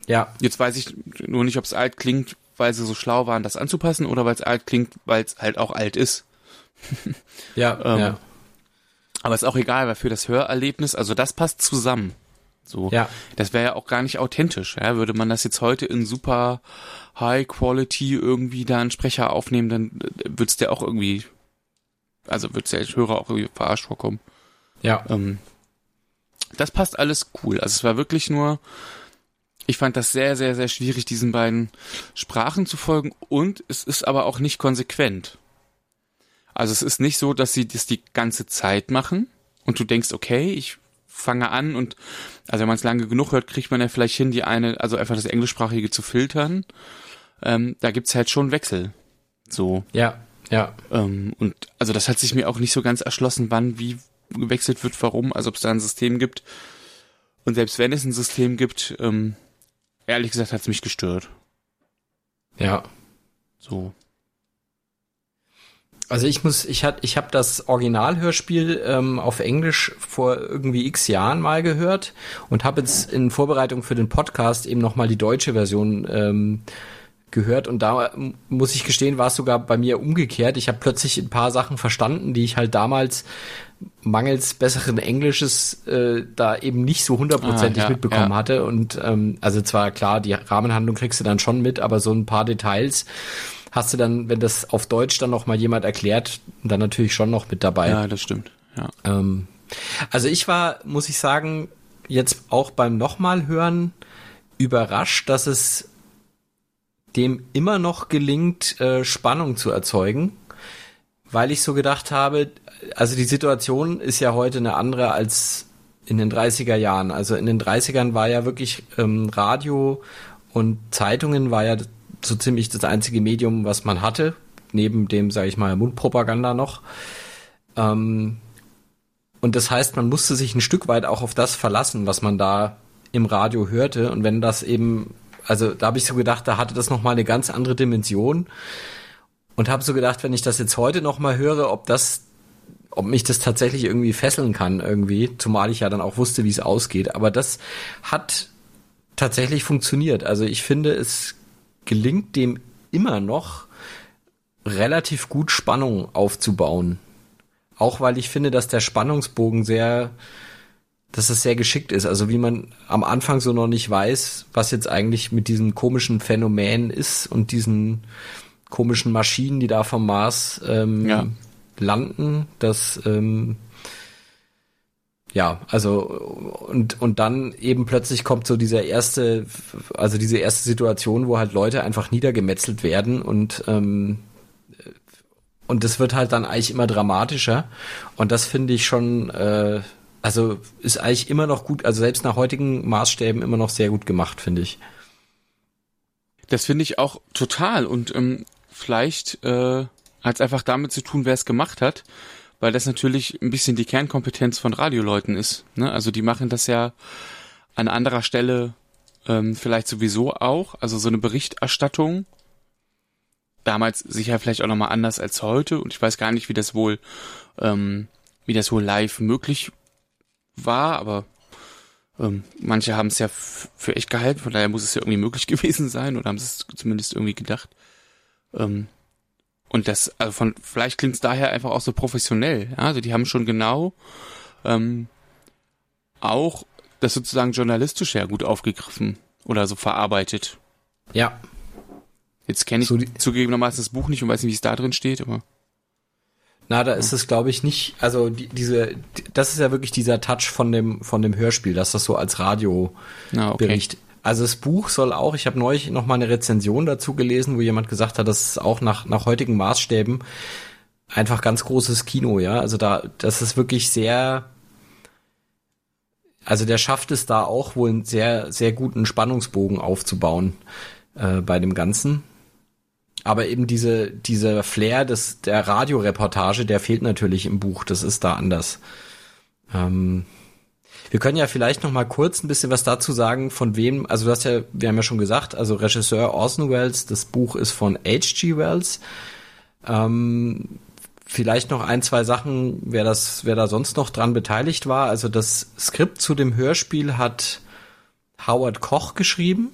Speaker 2: Ja.
Speaker 3: Jetzt weiß ich nur nicht, ob es alt klingt, weil sie so schlau waren, das anzupassen, oder weil es alt klingt, weil es halt auch alt ist.
Speaker 2: ja, ähm, ja.
Speaker 3: Aber ist auch egal, weil für das Hörerlebnis, also das passt zusammen. So,
Speaker 2: ja.
Speaker 3: das wäre ja auch gar nicht authentisch. Ja? Würde man das jetzt heute in super High Quality irgendwie da einen Sprecher aufnehmen, dann äh, wird's der auch irgendwie, also wird's der Hörer auch irgendwie verarscht vorkommen.
Speaker 2: Ja.
Speaker 3: Ähm, das passt alles cool. Also es war wirklich nur, ich fand das sehr, sehr, sehr schwierig, diesen beiden Sprachen zu folgen und es ist aber auch nicht konsequent. Also es ist nicht so, dass sie das die ganze Zeit machen und du denkst, okay, ich fange an und also wenn man es lange genug hört, kriegt man ja vielleicht hin, die eine, also einfach das Englischsprachige zu filtern. Ähm, da gibt's halt schon Wechsel. So.
Speaker 2: Ja, ja.
Speaker 3: Ähm, und also das hat sich mir auch nicht so ganz erschlossen, wann wie gewechselt wird, warum, also ob es da ein System gibt. Und selbst wenn es ein System gibt, ähm, ehrlich gesagt hat's mich gestört.
Speaker 2: Ja.
Speaker 3: So.
Speaker 2: Also ich muss, ich hat, ich habe das Originalhörspiel ähm, auf Englisch vor irgendwie x Jahren mal gehört und habe jetzt in Vorbereitung für den Podcast eben noch mal die deutsche Version ähm, gehört und da muss ich gestehen, war es sogar bei mir umgekehrt. Ich habe plötzlich ein paar Sachen verstanden, die ich halt damals mangels besseren Englisches äh, da eben nicht so hundertprozentig ah, ja, mitbekommen ja. hatte und ähm, also zwar klar, die Rahmenhandlung kriegst du dann schon mit, aber so ein paar Details hast du dann, wenn das auf Deutsch dann noch mal jemand erklärt, dann natürlich schon noch mit dabei.
Speaker 3: Ja, das stimmt. Ja.
Speaker 2: Ähm, also ich war, muss ich sagen, jetzt auch beim nochmal hören überrascht, dass es dem immer noch gelingt, äh, Spannung zu erzeugen, weil ich so gedacht habe, also die Situation ist ja heute eine andere als in den 30er Jahren. Also in den 30ern war ja wirklich ähm, Radio und Zeitungen war ja so ziemlich das einzige Medium, was man hatte, neben dem, sage ich mal, Mundpropaganda noch. Ähm, und das heißt, man musste sich ein Stück weit auch auf das verlassen, was man da im Radio hörte. Und wenn das eben, also da habe ich so gedacht, da hatte das nochmal eine ganz andere Dimension. Und habe so gedacht, wenn ich das jetzt heute nochmal höre, ob das, ob mich das tatsächlich irgendwie fesseln kann irgendwie, zumal ich ja dann auch wusste, wie es ausgeht. Aber das hat tatsächlich funktioniert. Also ich finde, es gelingt dem immer noch relativ gut Spannung aufzubauen. Auch weil ich finde, dass der Spannungsbogen sehr, dass es sehr geschickt ist. Also wie man am Anfang so noch nicht weiß, was jetzt eigentlich mit diesem komischen Phänomen ist und diesen komischen Maschinen, die da vom Mars ähm, ja. landen, dass ähm, ja, also und und dann eben plötzlich kommt so dieser erste, also diese erste Situation, wo halt Leute einfach niedergemetzelt werden und ähm, und das wird halt dann eigentlich immer dramatischer und das finde ich schon, äh, also ist eigentlich immer noch gut, also selbst nach heutigen Maßstäben immer noch sehr gut gemacht, finde ich.
Speaker 3: Das finde ich auch total und ähm, vielleicht äh, hat es einfach damit zu tun, wer es gemacht hat weil das natürlich ein bisschen die Kernkompetenz von Radioleuten ist. Ne? Also die machen das ja an anderer Stelle ähm, vielleicht sowieso auch, also so eine Berichterstattung. Damals sicher vielleicht auch nochmal anders als heute und ich weiß gar nicht, wie das wohl, ähm, wie das wohl live möglich war, aber ähm, manche haben es ja für echt gehalten, von daher muss es ja irgendwie möglich gewesen sein oder haben es zumindest irgendwie gedacht. Ähm, und das, also von, vielleicht klingt es daher einfach auch so professionell. Ja? Also die haben schon genau ähm, auch das sozusagen journalistisch ja gut aufgegriffen oder so verarbeitet.
Speaker 2: Ja.
Speaker 3: Jetzt kenne ich so zugegebenermaßen das Buch nicht und weiß nicht, wie es da drin steht, aber.
Speaker 2: Na, da ist es, glaube ich, nicht, also die, diese, das ist ja wirklich dieser Touch von dem, von dem Hörspiel, dass das so als Radiobericht okay. Also das Buch soll auch, ich habe neulich noch mal eine Rezension dazu gelesen, wo jemand gesagt hat, das ist auch nach, nach heutigen Maßstäben einfach ganz großes Kino, ja. Also da, das ist wirklich sehr, also der schafft es da auch wohl einen sehr, sehr guten Spannungsbogen aufzubauen äh, bei dem Ganzen. Aber eben diese, dieser Flair des, der Radioreportage, der fehlt natürlich im Buch. Das ist da anders. Ähm, wir können ja vielleicht noch mal kurz ein bisschen was dazu sagen, von wem, also du hast ja, wir haben ja schon gesagt, also Regisseur Orson Welles, das Buch ist von H.G. Wells. Ähm, vielleicht noch ein, zwei Sachen, wer das, wer da sonst noch dran beteiligt war. Also das Skript zu dem Hörspiel hat Howard Koch geschrieben.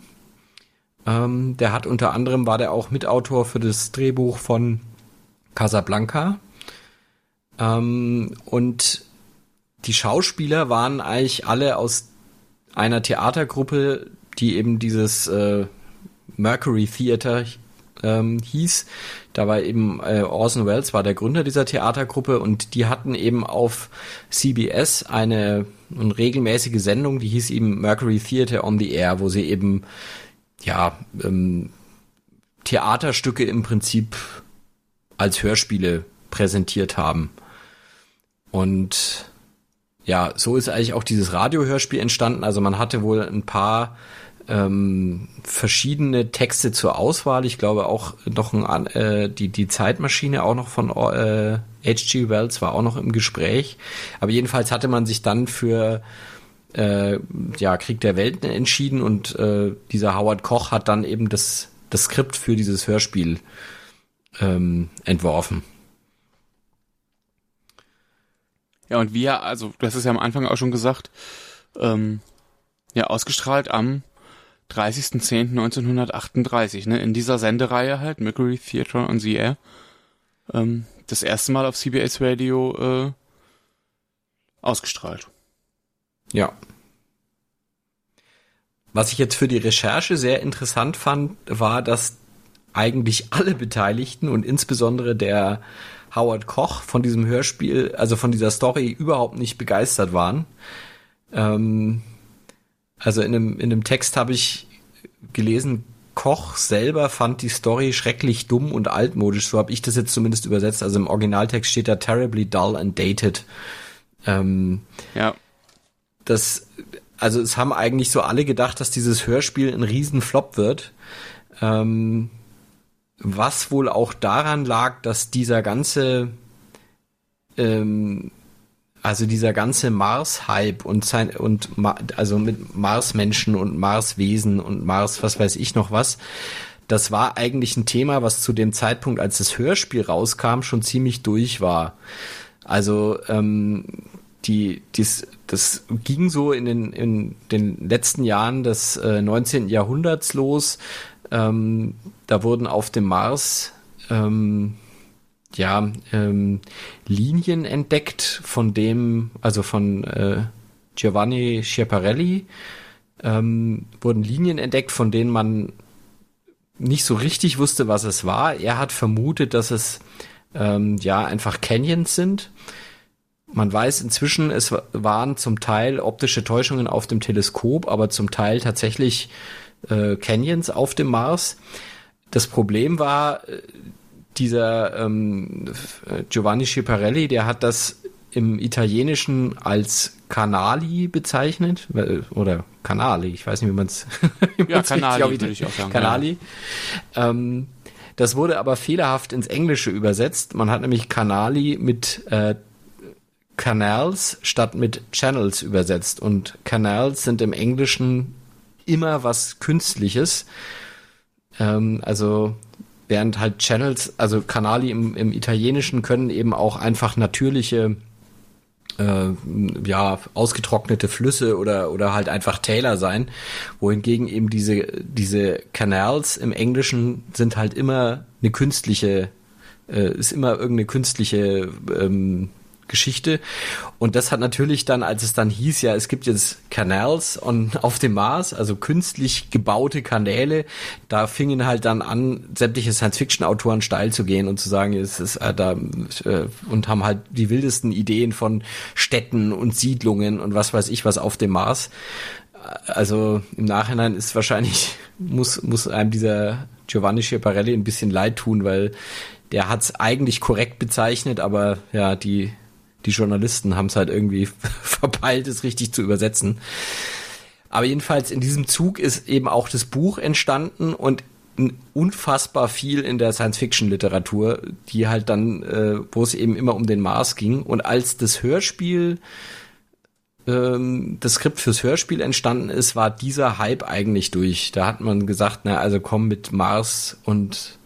Speaker 2: Ähm, der hat unter anderem war der auch Mitautor für das Drehbuch von Casablanca. Ähm, und die Schauspieler waren eigentlich alle aus einer Theatergruppe, die eben dieses äh, Mercury Theater ähm, hieß. Da war eben äh, Orson Welles war der Gründer dieser Theatergruppe und die hatten eben auf CBS eine, eine regelmäßige Sendung, die hieß eben Mercury Theater on the Air, wo sie eben ja ähm, Theaterstücke im Prinzip als Hörspiele präsentiert haben. Und ja, so ist eigentlich auch dieses Radiohörspiel entstanden. Also man hatte wohl ein paar ähm, verschiedene Texte zur Auswahl. Ich glaube auch noch ein, äh, die, die Zeitmaschine auch noch von äh, H.G. Wells war auch noch im Gespräch. Aber jedenfalls hatte man sich dann für äh, ja, Krieg der Welten entschieden und äh, dieser Howard Koch hat dann eben das, das Skript für dieses Hörspiel ähm, entworfen.
Speaker 3: Ja, und wir, also du hast es ja am Anfang auch schon gesagt, ähm, ja, ausgestrahlt am 30.10.1938, ne, in dieser Sendereihe halt, Mercury Theatre on the Air, ähm, das erste Mal auf CBS Radio äh, ausgestrahlt.
Speaker 2: Ja. Was ich jetzt für die Recherche sehr interessant fand, war, dass eigentlich alle Beteiligten und insbesondere der Howard Koch von diesem Hörspiel, also von dieser Story überhaupt nicht begeistert waren. Ähm, also in einem, in einem Text habe ich gelesen, Koch selber fand die Story schrecklich dumm und altmodisch. So habe ich das jetzt zumindest übersetzt. Also im Originaltext steht da terribly dull and dated. Ähm,
Speaker 3: ja.
Speaker 2: Das, also es haben eigentlich so alle gedacht, dass dieses Hörspiel ein Riesenflop wird. Ähm, was wohl auch daran lag, dass dieser ganze, ähm, also dieser ganze Mars-Hype und sein und also mit Mars-Menschen und Mars-Wesen und Mars, was weiß ich noch was, das war eigentlich ein Thema, was zu dem Zeitpunkt, als das Hörspiel rauskam, schon ziemlich durch war. Also ähm, die, dies, das ging so in den, in den letzten Jahren des äh, 19. Jahrhunderts los, ähm, da wurden auf dem Mars ähm, ja ähm, Linien entdeckt, von dem, also von äh, Giovanni Schiaparelli, ähm, wurden Linien entdeckt, von denen man nicht so richtig wusste, was es war. Er hat vermutet, dass es ähm, ja einfach Canyons sind. Man weiß inzwischen, es waren zum Teil optische Täuschungen auf dem Teleskop, aber zum Teil tatsächlich äh, Canyons auf dem Mars. Das Problem war, äh, dieser ähm, Giovanni Schiaparelli, der hat das im Italienischen als Canali bezeichnet oder Canali, ich weiß nicht, wie man es
Speaker 3: ja Canali würde ich auch sagen.
Speaker 2: Canali. Ja. Ähm, das wurde aber fehlerhaft ins Englische übersetzt. Man hat nämlich Canali mit äh, Canals statt mit Channels übersetzt und Canals sind im Englischen immer was Künstliches. Ähm, also während halt Channels, also Kanali im, im Italienischen können eben auch einfach natürliche äh, ja, ausgetrocknete Flüsse oder, oder halt einfach Täler sein, wohingegen eben diese, diese Canals im Englischen sind halt immer eine künstliche, äh, ist immer irgendeine künstliche ähm, Geschichte. Und das hat natürlich dann, als es dann hieß, ja, es gibt jetzt Canals und auf dem Mars, also künstlich gebaute Kanäle, da fingen halt dann an, sämtliche Science-Fiction-Autoren steil zu gehen und zu sagen, es ist äh, da äh, und haben halt die wildesten Ideen von Städten und Siedlungen und was weiß ich was auf dem Mars. Also im Nachhinein ist wahrscheinlich, muss, muss einem dieser Giovanni Schiaparelli ein bisschen leid tun, weil der hat es eigentlich korrekt bezeichnet, aber ja, die die Journalisten haben es halt irgendwie verpeilt, es richtig zu übersetzen. Aber jedenfalls in diesem Zug ist eben auch das Buch entstanden und unfassbar viel in der Science-Fiction-Literatur, die halt dann, äh, wo es eben immer um den Mars ging. Und als das Hörspiel, ähm, das Skript fürs Hörspiel entstanden ist, war dieser Hype eigentlich durch. Da hat man gesagt, na also komm mit Mars und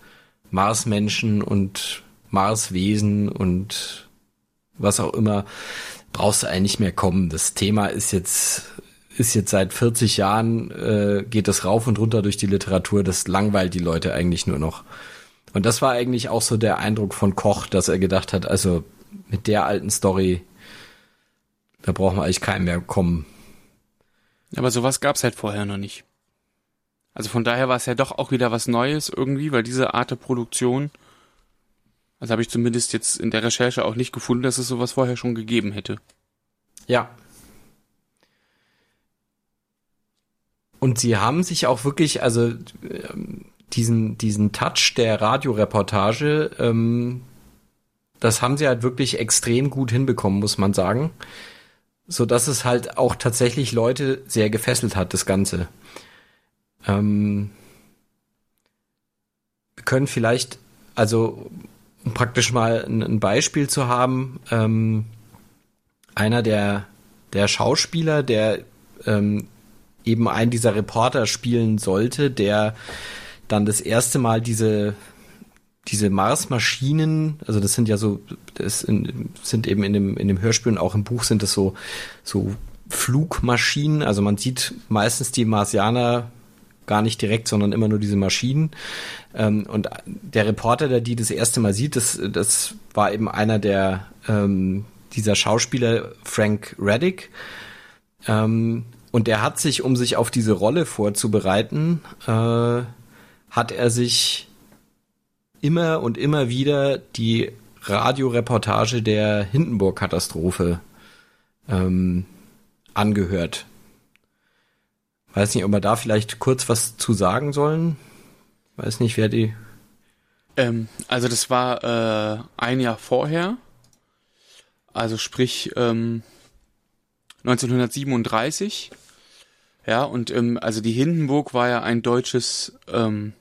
Speaker 2: Marsmenschen und Marswesen und was auch immer, brauchst du eigentlich mehr kommen. Das Thema ist jetzt ist jetzt seit 40 Jahren äh, geht das rauf und runter durch die Literatur. Das langweilt die Leute eigentlich nur noch. Und das war eigentlich auch so der Eindruck von Koch, dass er gedacht hat, also mit der alten Story, da brauchen wir eigentlich keinen mehr kommen.
Speaker 3: Aber sowas gab's halt vorher noch nicht. Also von daher war es ja doch auch wieder was Neues irgendwie, weil diese Art der Produktion also habe ich zumindest jetzt in der Recherche auch nicht gefunden, dass es sowas vorher schon gegeben hätte.
Speaker 2: Ja. Und sie haben sich auch wirklich, also ähm, diesen, diesen Touch der Radioreportage, ähm, das haben sie halt wirklich extrem gut hinbekommen, muss man sagen. So dass es halt auch tatsächlich Leute sehr gefesselt hat, das Ganze. Ähm, wir können vielleicht, also praktisch mal ein, Beispiel zu haben, ähm, einer der, der Schauspieler, der ähm, eben einen dieser Reporter spielen sollte, der dann das erste Mal diese diese Marsmaschinen, also das sind ja so, das sind eben in dem in dem Hörspiel und auch im Buch sind das so so Flugmaschinen, also man sieht meistens die Marsianer gar nicht direkt, sondern immer nur diese Maschinen. Ähm, und der Reporter, der die das erste Mal sieht, das, das war eben einer der ähm, dieser Schauspieler Frank Reddick. Ähm, und der hat sich, um sich auf diese Rolle vorzubereiten, äh, hat er sich immer und immer wieder die Radioreportage der Hindenburg-Katastrophe ähm, angehört. Weiß nicht, ob wir da vielleicht kurz was zu sagen sollen. Weiß nicht, wer die.
Speaker 3: Ähm, also das war äh, ein Jahr vorher. Also sprich ähm, 1937. Ja, und ähm, also die Hindenburg war ja ein deutsches, ähm,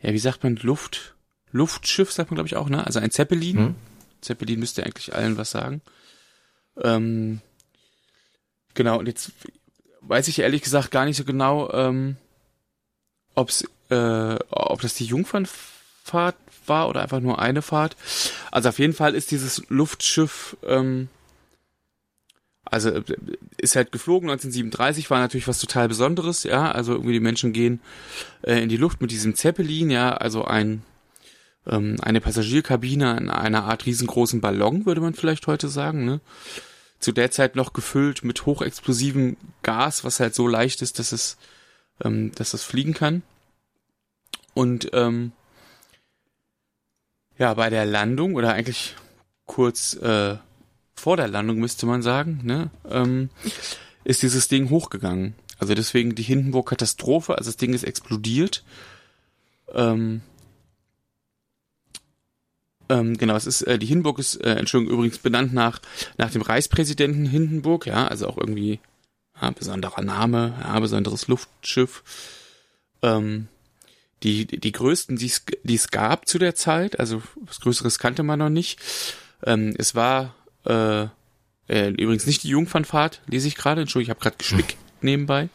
Speaker 3: ja, wie sagt man, Luft, Luftschiff, sagt man, glaube ich, auch, ne? Also ein Zeppelin. Hm. Zeppelin müsste eigentlich allen was sagen. Ähm, genau, und jetzt weiß ich ehrlich gesagt gar nicht so genau, ähm, ob's, äh, ob das die Jungfernfahrt war oder einfach nur eine Fahrt. Also auf jeden Fall ist dieses Luftschiff, ähm, also äh, ist halt geflogen 1937, war natürlich was total Besonderes, ja. Also irgendwie die Menschen gehen äh, in die Luft mit diesem Zeppelin, ja, also ein ähm, eine Passagierkabine in einer Art riesengroßen Ballon, würde man vielleicht heute sagen, ne? Zu der Zeit noch gefüllt mit hochexplosivem Gas, was halt so leicht ist, dass es, ähm, dass es fliegen kann. Und ähm, ja, bei der Landung oder eigentlich kurz äh, vor der Landung, müsste man sagen, ne, ähm, ist dieses Ding hochgegangen. Also deswegen die Hindenburg-Katastrophe, also das Ding ist explodiert. Ähm, ähm, genau, es ist, äh, die Hindenburg ist, äh, Entschuldigung, übrigens benannt nach, nach dem Reichspräsidenten Hindenburg, ja, also auch irgendwie ja, besonderer Name, ja, besonderes Luftschiff. Ähm, die, die größten, die es, die es gab zu der Zeit, also was Größeres kannte man noch nicht. Ähm, es war äh, äh, übrigens nicht die Jungfernfahrt, lese ich gerade, Entschuldigung, ich habe gerade gespickt nebenbei.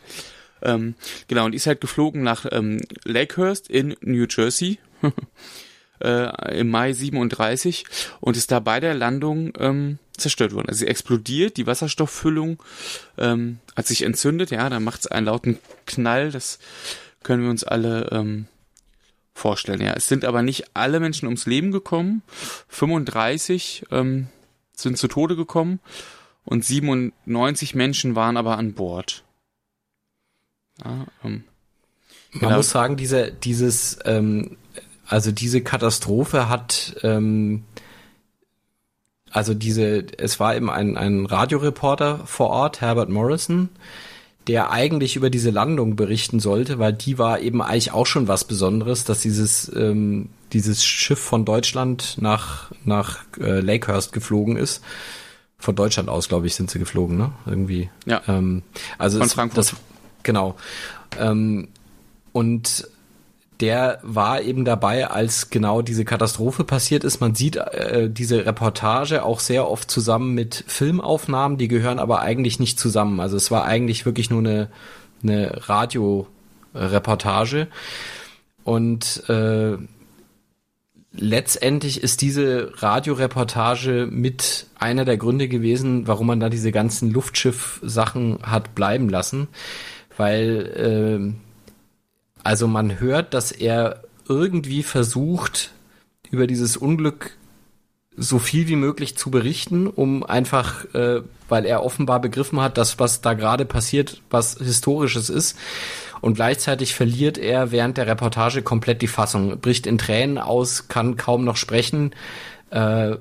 Speaker 3: Ähm, genau, und die ist halt geflogen nach ähm, Lakehurst in New Jersey äh, im Mai 37 und ist da bei der Landung ähm, zerstört worden. Also sie explodiert, die Wasserstofffüllung ähm, hat sich entzündet, ja, da macht es einen lauten Knall, das können wir uns alle ähm, vorstellen. Ja, es sind aber nicht alle Menschen ums Leben gekommen. 35 ähm, sind zu Tode gekommen und 97 Menschen waren aber an Bord.
Speaker 2: Ja, ähm, Man genau. muss sagen, diese, dieses, ähm, also diese Katastrophe hat, ähm, also diese, es war eben ein, ein Radioreporter vor Ort, Herbert Morrison, der eigentlich über diese Landung berichten sollte, weil die war eben eigentlich auch schon was Besonderes, dass dieses ähm, dieses Schiff von Deutschland nach nach äh, Lakehurst geflogen ist. Von Deutschland aus, glaube ich, sind sie geflogen, ne? Irgendwie.
Speaker 3: Ja.
Speaker 2: Ähm, also
Speaker 3: von Frankfurt. Das,
Speaker 2: genau. Ähm, und der war eben dabei, als genau diese Katastrophe passiert ist. Man sieht äh, diese Reportage auch sehr oft zusammen mit Filmaufnahmen, die gehören aber eigentlich nicht zusammen. Also es war eigentlich wirklich nur eine, eine Radioreportage. Und äh, letztendlich ist diese Radioreportage mit einer der Gründe gewesen, warum man da diese ganzen Luftschiff-Sachen hat bleiben lassen. Weil äh, also man hört, dass er irgendwie versucht, über dieses Unglück so viel wie möglich zu berichten, um einfach, äh, weil er offenbar begriffen hat, dass was da gerade passiert, was historisches ist. Und gleichzeitig verliert er während der Reportage komplett die Fassung, bricht in Tränen aus, kann kaum noch sprechen, äh,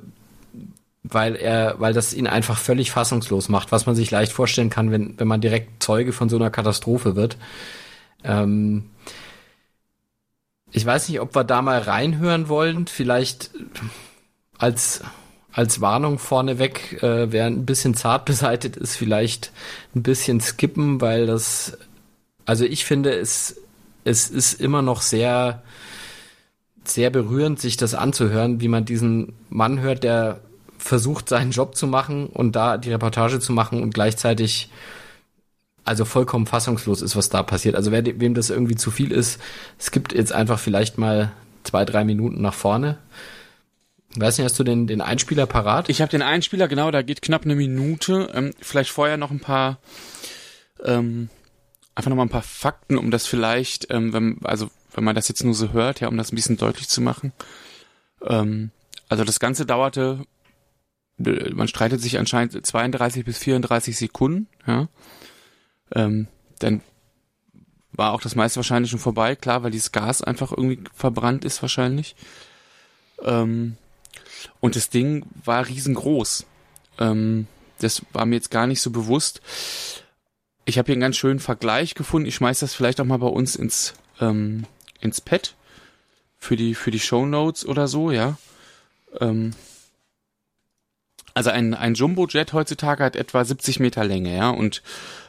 Speaker 2: weil er, weil das ihn einfach völlig fassungslos macht, was man sich leicht vorstellen kann, wenn, wenn man direkt Zeuge von so einer Katastrophe wird. Ähm, ich weiß nicht, ob wir da mal reinhören wollen. Vielleicht als als Warnung vorneweg, äh, wer ein bisschen zart beseitigt ist, vielleicht ein bisschen skippen, weil das, also ich finde, es, es ist immer noch sehr, sehr berührend, sich das anzuhören, wie man diesen Mann hört, der versucht, seinen Job zu machen und da die Reportage zu machen und gleichzeitig also vollkommen fassungslos ist, was da passiert. Also wer, wem das irgendwie zu viel ist, es gibt jetzt einfach vielleicht mal zwei, drei Minuten nach vorne. Weiß nicht, hast du den, den Einspieler parat?
Speaker 3: Ich habe den Einspieler, genau, da geht knapp eine Minute. Ähm, vielleicht vorher noch ein paar, ähm, einfach noch mal ein paar Fakten, um das vielleicht, ähm, wenn, also wenn man das jetzt nur so hört, ja, um das ein bisschen deutlich zu machen. Ähm, also das Ganze dauerte, man streitet sich anscheinend 32 bis 34 Sekunden, ja ähm, dann war auch das meiste wahrscheinlich schon vorbei, klar, weil dieses Gas einfach irgendwie verbrannt ist wahrscheinlich. Ähm, und das Ding war riesengroß. Ähm, das war mir jetzt gar nicht so bewusst. Ich habe hier einen ganz schönen Vergleich gefunden. Ich schmeiß das vielleicht auch mal bei uns ins ähm, ins Pad für die für die Show Notes oder so, ja. Ähm, also ein ein Jumbo Jet heutzutage hat etwa 70 Meter Länge, ja, und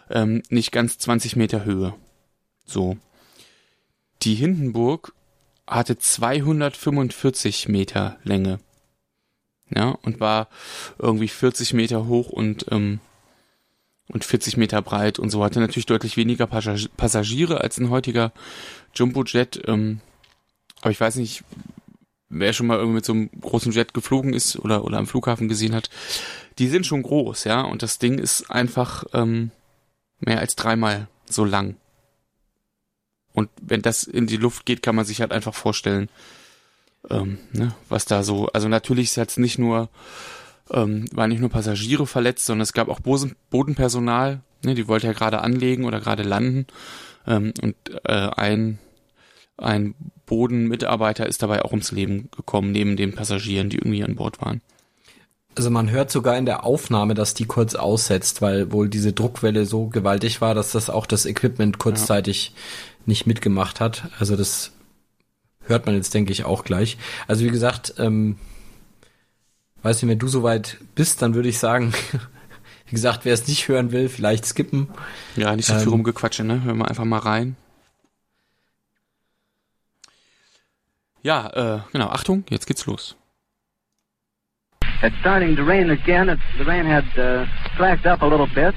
Speaker 3: ähm, nicht ganz 20 Meter Höhe. So. Die Hindenburg hatte 245 Meter Länge. Ja, und war irgendwie 40 Meter hoch und, ähm, und 40 Meter breit und so hatte natürlich deutlich weniger Passagiere als ein heutiger Jumbo-Jet. Ähm, aber ich weiß nicht, wer schon mal irgendwie mit so einem großen Jet geflogen ist oder, oder am Flughafen gesehen hat. Die sind schon groß, ja, und das Ding ist einfach, ähm, mehr als dreimal so lang. Und wenn das in die Luft geht, kann man sich halt einfach vorstellen, ähm, ne, was da so, also natürlich ist jetzt nicht nur, ähm, waren nicht nur Passagiere verletzt, sondern es gab auch Bodenpersonal, ne, die wollte ja gerade anlegen oder gerade landen. Ähm, und äh, ein, ein Bodenmitarbeiter ist dabei auch ums Leben gekommen, neben den Passagieren, die irgendwie an Bord waren.
Speaker 2: Also man hört sogar in der Aufnahme, dass die kurz aussetzt, weil wohl diese Druckwelle so gewaltig war, dass das auch das Equipment kurzzeitig ja. nicht mitgemacht hat. Also das hört man jetzt, denke ich, auch gleich. Also wie gesagt, ähm, weiß nicht, wenn du soweit bist, dann würde ich sagen, wie gesagt, wer es nicht hören will, vielleicht skippen.
Speaker 3: Ja, nicht so viel ähm, rumgequatsche, ne? Hören wir einfach mal rein. Ja, äh, genau, Achtung, jetzt geht's los.
Speaker 4: It's starting to rain again. It's, the rain had uh, slacked up a little bit.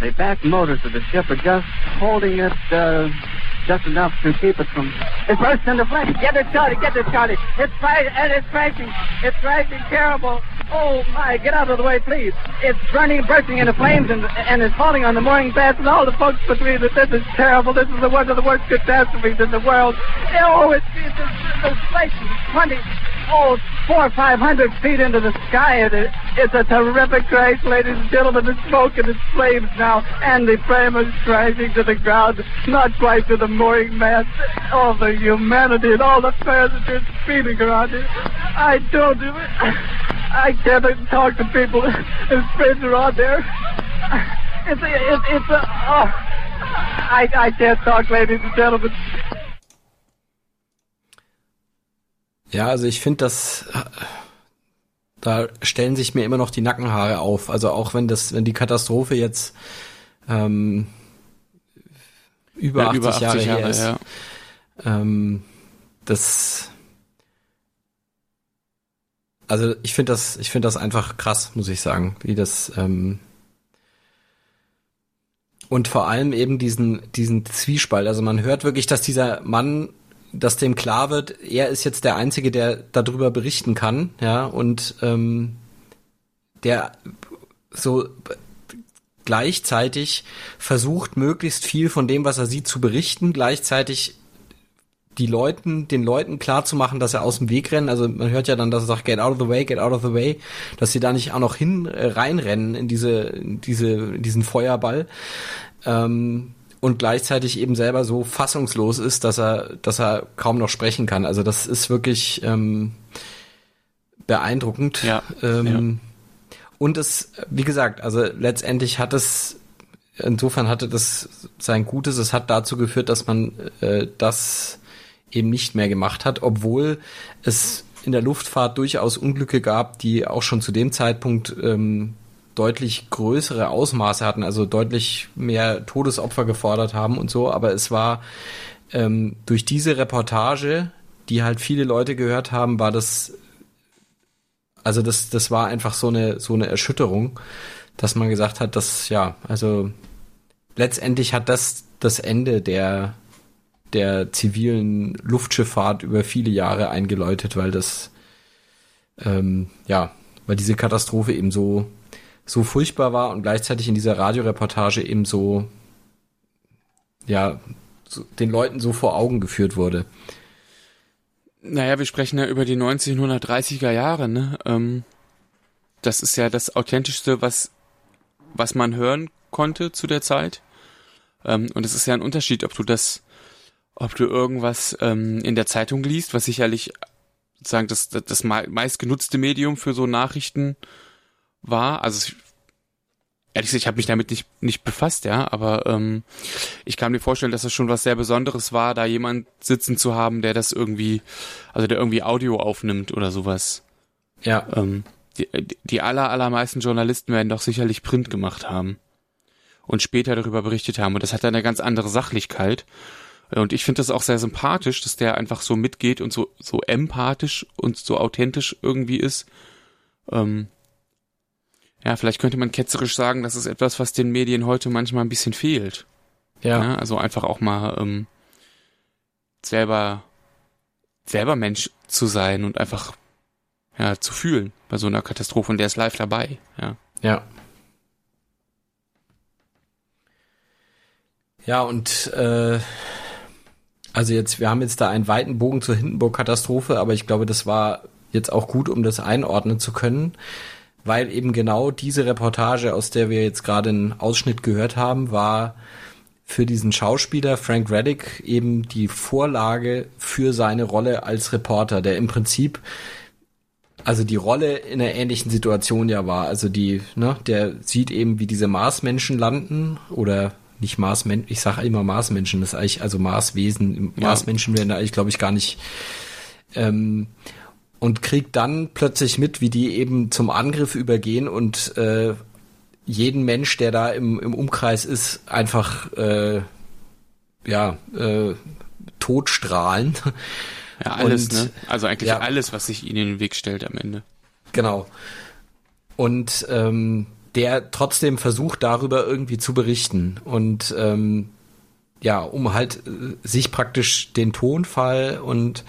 Speaker 4: The back motors of the ship are just holding it uh, just enough to keep it from. It burst into flames. Get it, Charlie. Get it, Charlie. It's crashing and it's crashing. It's crashing terrible. Oh my! Get out of the way, please. It's burning, bursting into flames, and and it's falling on the mooring mast and all the folks between That This is terrible. This is the one of the worst catastrophes in the world. Oh, it's it's, it's, it's, it's twenty oh, four or five hundred feet into the sky. It, it's a terrific crash, ladies and gentlemen. The smoke and the flames now, and the frame is crashing to the ground, not quite to the mooring mast. All the humanity and all the passengers feeling around it. I don't do it. I can't talk to people. His friends are on there. It's a, it's, it's a, oh, I, I can't talk, ladies and gentlemen.
Speaker 2: Ja, also ich finde das, da stellen sich mir immer noch die Nackenhaare auf. Also auch wenn das, wenn die Katastrophe jetzt ähm, über, ja, 80 über 80 Jahre, Jahre her ist, ja. ähm, das, also ich finde das, ich finde das einfach krass, muss ich sagen, wie das ähm, und vor allem eben diesen diesen Zwiespalt. Also man hört wirklich, dass dieser Mann dass dem klar wird, er ist jetzt der Einzige, der darüber berichten kann, ja, und ähm, der so gleichzeitig versucht, möglichst viel von dem, was er sieht, zu berichten, gleichzeitig die Leuten, den Leuten klar zu machen, dass er aus dem Weg rennen. Also man hört ja dann, dass er sagt, get out of the way, get out of the way, dass sie da nicht auch noch hin äh, reinrennen in diese, in diese, in diesen Feuerball. Ähm, und gleichzeitig eben selber so fassungslos ist, dass er, dass er kaum noch sprechen kann. Also das ist wirklich ähm, beeindruckend. Ja, ähm, ja. Und es, wie gesagt, also letztendlich hat es, insofern hatte das sein Gutes, es hat dazu geführt, dass man äh, das eben nicht mehr gemacht hat, obwohl es in der Luftfahrt durchaus Unglücke gab, die auch schon zu dem Zeitpunkt ähm, deutlich größere Ausmaße hatten, also deutlich mehr Todesopfer gefordert haben und so. Aber es war ähm, durch diese Reportage, die halt viele Leute gehört haben, war das, also das, das war einfach so eine, so eine Erschütterung, dass man gesagt hat, dass, ja, also letztendlich hat das das Ende der, der zivilen Luftschifffahrt über viele Jahre eingeläutet, weil das, ähm, ja, weil diese Katastrophe eben so so furchtbar war und gleichzeitig in dieser Radioreportage eben so, ja, so, den Leuten so vor Augen geführt wurde.
Speaker 3: Naja, wir sprechen ja über die 1930er Jahre, ne? Ähm, das ist ja das authentischste, was, was man hören konnte zu der Zeit. Ähm, und es ist ja ein Unterschied, ob du das, ob du irgendwas ähm, in der Zeitung liest, was sicherlich sozusagen das, das, das meistgenutzte Medium für so Nachrichten war. Also ich, ehrlich gesagt, ich habe mich damit nicht, nicht befasst, ja, aber ähm, ich kann mir vorstellen, dass es schon was sehr Besonderes war, da jemand sitzen zu haben, der das irgendwie, also der irgendwie Audio aufnimmt oder sowas. Ja. Ähm, die, die aller, allermeisten Journalisten werden doch sicherlich Print gemacht haben und später darüber berichtet haben. Und das hat dann eine ganz andere Sachlichkeit. Und ich finde das auch sehr sympathisch, dass der einfach so mitgeht und so, so empathisch und so authentisch irgendwie ist. Ähm, ja, vielleicht könnte man ketzerisch sagen, das ist etwas, was den Medien heute manchmal ein bisschen fehlt. Ja. ja also einfach auch mal ähm, selber selber Mensch zu sein und einfach ja zu fühlen bei so einer Katastrophe und der ist live dabei. Ja.
Speaker 2: Ja. Ja und äh, also jetzt wir haben jetzt da einen weiten Bogen zur Hindenburg-Katastrophe, aber ich glaube, das war jetzt auch gut, um das einordnen zu können weil eben genau diese Reportage, aus der wir jetzt gerade einen Ausschnitt gehört haben, war für diesen Schauspieler Frank Reddick eben die Vorlage für seine Rolle als Reporter, der im Prinzip also die Rolle in einer ähnlichen Situation ja war. Also die, ne, der sieht eben, wie diese Marsmenschen landen oder nicht Marsmenschen, ich sage immer Marsmenschen, das ist eigentlich, also Marswesen. Marsmenschen werden da eigentlich, glaube ich, gar nicht ähm, und kriegt dann plötzlich mit, wie die eben zum Angriff übergehen und äh, jeden Mensch, der da im, im Umkreis ist, einfach äh, ja äh, totstrahlen.
Speaker 3: Ja, alles,
Speaker 2: Und-
Speaker 3: ne? Also eigentlich
Speaker 2: ja.
Speaker 3: alles, was sich ihnen in den Weg stellt am Ende.
Speaker 2: Genau. Und ähm, der trotzdem versucht, darüber irgendwie zu berichten. Und ähm, ja, um halt äh, sich praktisch den Tonfall und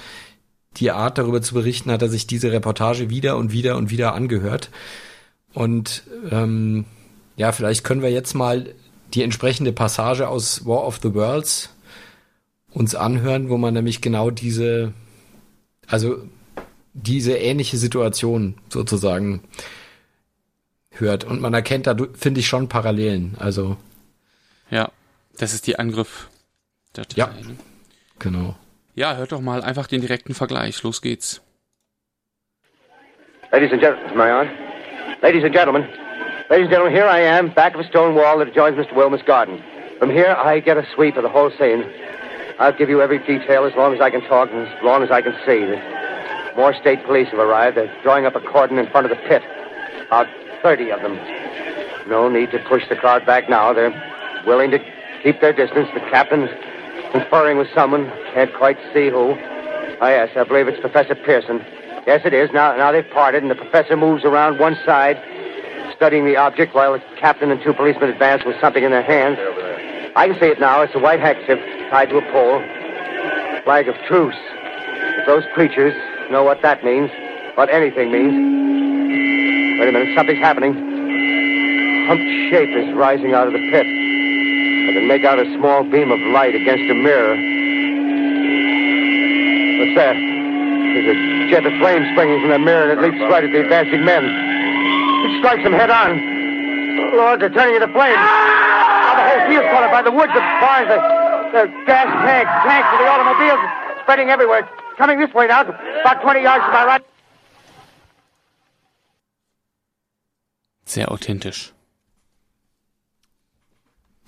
Speaker 2: die Art darüber zu berichten, hat er sich diese Reportage wieder und wieder und wieder angehört. Und ähm, ja, vielleicht können wir jetzt mal die entsprechende Passage aus War of the Worlds uns anhören, wo man nämlich genau diese, also diese ähnliche Situation sozusagen hört. Und man erkennt da, finde ich, schon Parallelen. Also,
Speaker 3: Ja, das ist die Angriff.
Speaker 2: Ja. Genau.
Speaker 3: Ja, hört doch mal einfach den direkten Vergleich. Los geht's.
Speaker 5: Ladies and gentlemen, am I on? Ladies and gentlemen, ladies and gentlemen, here I am, back of a stone wall that adjoins Mr. Wilmer's garden. From here, I get a sweep of the whole scene. I'll give you every detail as long as I can talk and as long as I can see. More state police have arrived. They're drawing up a cordon in front of the pit. About 30 of them. No need to push the crowd back now. They're willing to keep their distance. The captain's conferring with someone. Can't quite see who. Ah, yes, I believe it's Professor Pearson. Yes, it is. Now, now they've parted, and the professor moves around one side, studying the object, while the captain and two policemen advance with something in their hands. I can see it now. It's a white handkerchief tied to a pole. Flag of truce. If those creatures know what that means, what anything means. Wait a minute, something's happening. Humped shape is rising out of the pit. Can make out a small beam of light against a mirror. What's that? There's a jet of flame springing from the mirror and it leaps right at the advancing men. It strikes them head on. Lord, they're turning into flames. Now the whole field's caught by the woods, the barns, the, the gas tanks, tanks of the automobiles spreading everywhere. Coming this way now, about 20 yards to my right.
Speaker 3: Sehr authentisch.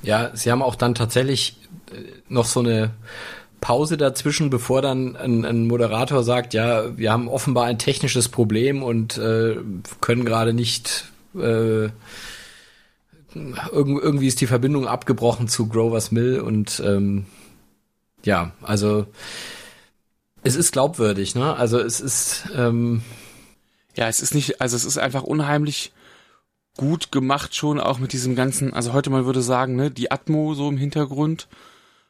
Speaker 2: Ja, sie haben auch dann tatsächlich äh, noch so eine Pause dazwischen, bevor dann ein, ein Moderator sagt, ja, wir haben offenbar ein technisches Problem und äh, können gerade nicht äh, irgend, irgendwie ist die Verbindung abgebrochen zu Grovers Mill und ähm, ja, also es ist glaubwürdig, ne? Also es ist ähm,
Speaker 3: Ja, es ist nicht, also es ist einfach unheimlich gut gemacht schon, auch mit diesem ganzen, also heute man würde sagen, ne, die Atmo so im Hintergrund.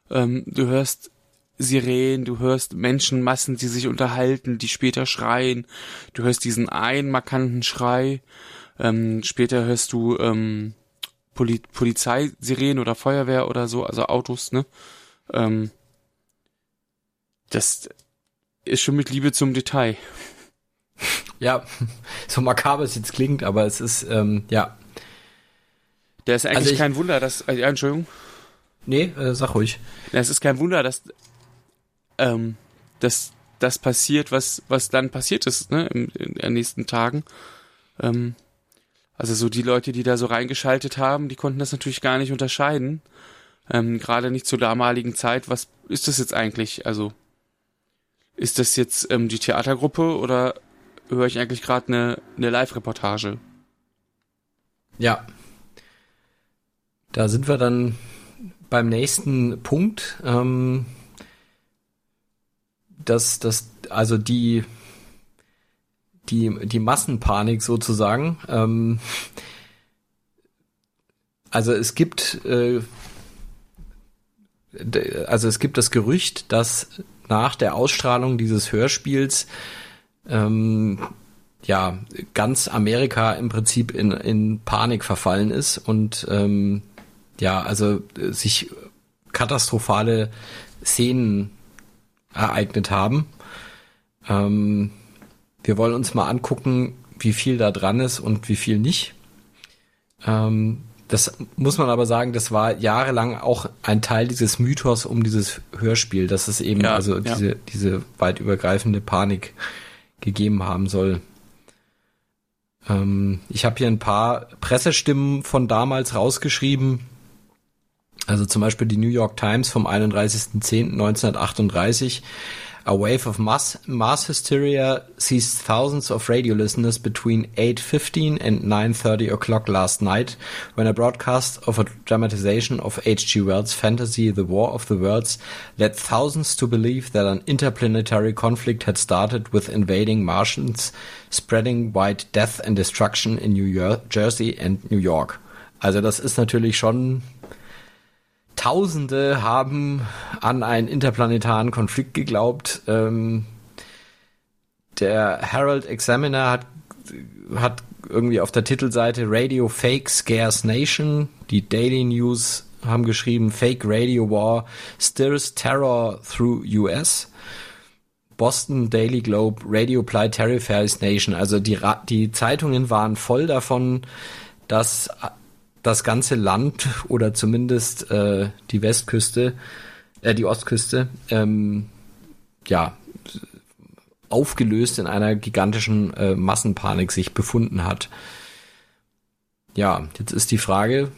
Speaker 3: Ähm, du hörst Sirenen, du hörst Menschenmassen, die sich unterhalten, die später schreien. Du hörst diesen einen markanten Schrei. Ähm, später hörst du ähm, Poli Polizeisirenen oder Feuerwehr oder so, also Autos, ne? Ähm, das ist schon mit Liebe zum Detail.
Speaker 2: Ja so makaber es jetzt klingt, aber es ist ähm, ja
Speaker 3: Der ist eigentlich
Speaker 2: Also ich-
Speaker 3: kein Wunder, dass, äh, Entschuldigung.
Speaker 2: nee, äh, sag ruhig.
Speaker 3: Es ist kein Wunder, dass, ähm, dass das passiert, was, was dann passiert ist, ne, in, in den nächsten Tagen. Ähm, also so die Leute, die da so reingeschaltet haben, die konnten das natürlich gar nicht unterscheiden. Ähm, Gerade nicht zur damaligen Zeit. Was ist das jetzt eigentlich? Also ist das jetzt ähm, die Theatergruppe oder höre ich eigentlich gerade eine, eine Live-Reportage?
Speaker 2: Ja. Da sind wir dann beim nächsten Punkt. Ähm, dass das, also die, die, die Massenpanik sozusagen. Ähm, also es gibt, äh, also es gibt das Gerücht, dass nach der Ausstrahlung dieses Hörspiels ähm, ja, ganz Amerika im Prinzip in, in Panik verfallen ist und ähm, ja, also äh, sich katastrophale Szenen ereignet haben. Ähm, wir wollen uns mal angucken, wie viel da dran ist und wie viel nicht. Ähm, das muss man aber sagen, das war jahrelang auch ein Teil dieses Mythos um dieses Hörspiel, dass es eben
Speaker 3: Ja,
Speaker 2: also
Speaker 3: ja.
Speaker 2: diese, diese weit übergreifende Panik gegeben haben soll. Ähm, ich habe hier ein paar Pressestimmen von damals rausgeschrieben. Also zum Beispiel die New York Times vom 31.10.1938 A wave of mass, mass hysteria seized thousands of radio listeners between 8.15 and 9.30 o'clock last night when a broadcast of a dramatization of H.G. Wells' fantasy The War of the Worlds led thousands to believe that an interplanetary conflict had started with invading Martians spreading white death and destruction in New Jersey and New York. Also das ist natürlich schon Tausende haben an einen interplanetaren Konflikt geglaubt. Ähm, der Herald Examiner hat, hat irgendwie auf der Titelseite Radio Fake Scares Nation, die Daily News haben geschrieben Fake Radio War stirs terror through US. Boston Daily Globe Radio Ply Terrifies Nation. Also die, die Zeitungen waren voll davon, dass das ganze Land oder zumindest äh, die Westküste, äh, die Ostküste, ähm, ja, aufgelöst in einer gigantischen äh, Massenpanik sich befunden hat. Ja, jetzt ist die Frage,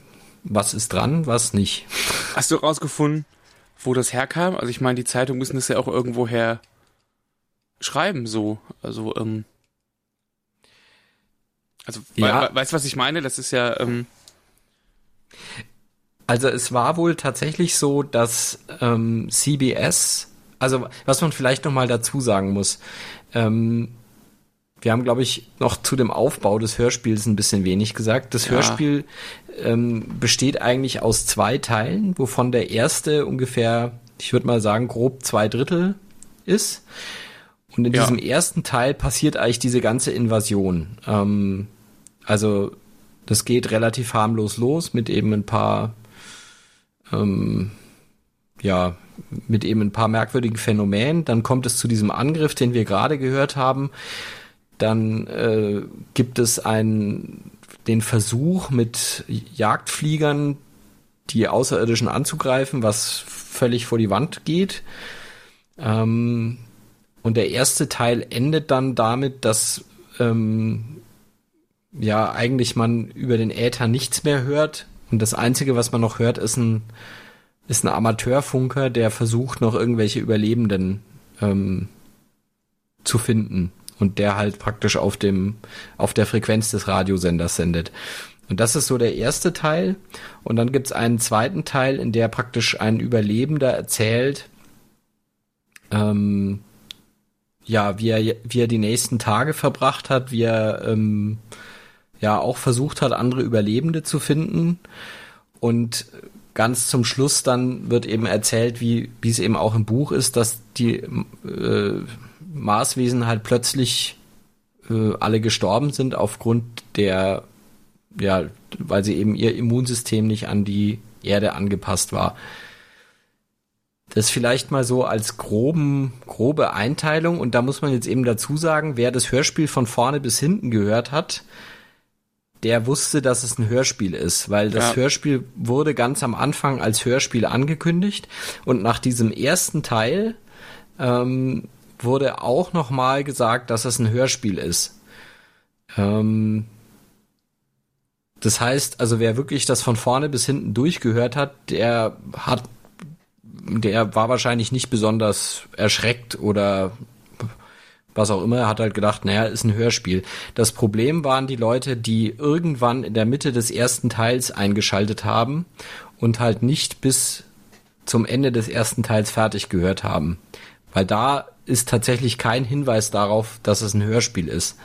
Speaker 2: was ist dran, was nicht.
Speaker 3: Hast du rausgefunden, wo das herkam? Also ich meine, die Zeitung müssen das ja auch irgendwoher schreiben, so. Also, ähm, also, ja. we weißt du, was ich meine? Das ist ja, ähm,
Speaker 2: also es war wohl tatsächlich so, dass ähm, CBS, also was man vielleicht noch mal dazu sagen muss, ähm, wir haben, glaube ich, noch zu dem Aufbau des Hörspiels ein bisschen wenig gesagt. Das ja. Hörspiel ähm, besteht eigentlich aus zwei Teilen, wovon der erste ungefähr, ich würde mal sagen, grob zwei Drittel ist. Und in ja. diesem ersten Teil passiert eigentlich diese ganze Invasion. Ähm, also das geht relativ harmlos los mit eben ein paar, ähm, ja, mit eben ein paar merkwürdigen Phänomenen. Dann kommt es zu diesem Angriff, den wir gerade gehört haben. Dann äh, gibt es einen, den Versuch mit Jagdfliegern die Außerirdischen anzugreifen, was völlig vor die Wand geht. Ähm, und der erste Teil endet dann damit, dass ähm, ja eigentlich man über den Äther nichts mehr hört und das einzige, was man noch hört, ist ein ist ein Amateurfunker, der versucht noch irgendwelche Überlebenden ähm, zu finden und der halt praktisch auf dem auf der Frequenz des Radiosenders sendet. Und das ist so der erste Teil. Und dann gibt's einen zweiten Teil, in der praktisch ein Überlebender erzählt, ähm, ja, wie er, wie er die nächsten Tage verbracht hat, wie er ähm, ja auch versucht hat, andere Überlebende zu finden. Und ganz zum Schluss dann wird eben erzählt, wie, wie es eben auch im Buch ist, dass die äh, Marswesen halt plötzlich äh, alle gestorben sind aufgrund der, ja, weil sie eben ihr Immunsystem nicht an die Erde angepasst war. Das vielleicht mal so als groben, grobe Einteilung und da muss man jetzt eben dazu sagen, wer das Hörspiel von vorne bis hinten gehört hat, der wusste, dass es ein Hörspiel ist, weil das ja. Hörspiel wurde ganz am Anfang als Hörspiel angekündigt und nach diesem ersten Teil ähm, wurde auch noch mal gesagt, dass es ein Hörspiel ist. Ähm, das heißt, also wer wirklich das von vorne bis hinten durchgehört hat, der hat, der war wahrscheinlich nicht besonders erschreckt oder was auch immer. Er hat halt gedacht, naja, ist ein Hörspiel. Das Problem waren die Leute, die irgendwann in der Mitte des ersten Teils eingeschaltet haben und halt nicht bis zum Ende des ersten Teils fertig gehört haben. Weil da ist tatsächlich kein Hinweis darauf, dass es ein Hörspiel ist.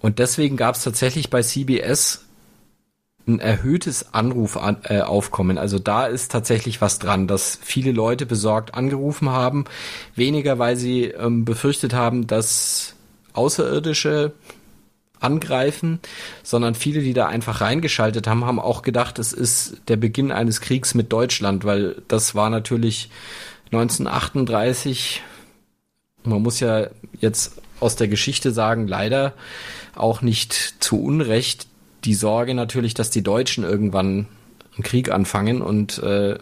Speaker 2: Und deswegen gab es tatsächlich bei CBS ein erhöhtes Anrufaufkommen. Äh, also da ist tatsächlich was dran, dass viele Leute besorgt angerufen haben. Weniger, weil sie ähm, befürchtet haben, dass Außerirdische angreifen, sondern viele, die da einfach reingeschaltet haben, haben auch gedacht, es ist der Beginn eines Kriegs mit Deutschland, weil das war natürlich 1938, man muss ja jetzt aus der Geschichte sagen, leider auch nicht zu Unrecht die Sorge natürlich, dass die Deutschen irgendwann einen Krieg anfangen und äh,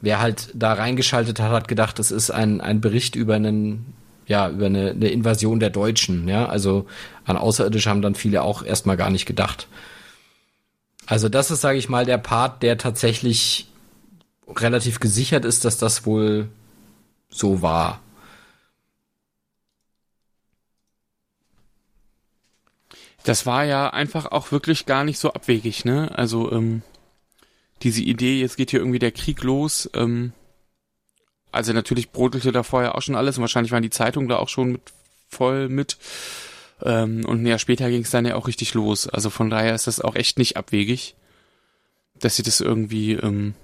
Speaker 2: wer halt da reingeschaltet hat, hat gedacht, das ist ein, ein Bericht über einen ja, über eine, eine Invasion der Deutschen, ja. Also an Außerirdische haben dann viele auch erstmal gar nicht gedacht. Also das ist, sage ich mal, der Part, der tatsächlich relativ gesichert ist, dass das wohl so war.
Speaker 3: Das war ja einfach auch wirklich gar nicht so abwegig, ne? Also ähm, diese Idee, jetzt geht hier irgendwie der Krieg los. Ähm, also natürlich brodelte da vorher auch schon alles und wahrscheinlich waren die Zeitungen da auch schon mit, voll mit. Ähm, und ein Jahr später ging es dann ja auch richtig los. Also von daher ist das auch echt nicht abwegig, dass sie das irgendwie, ähm,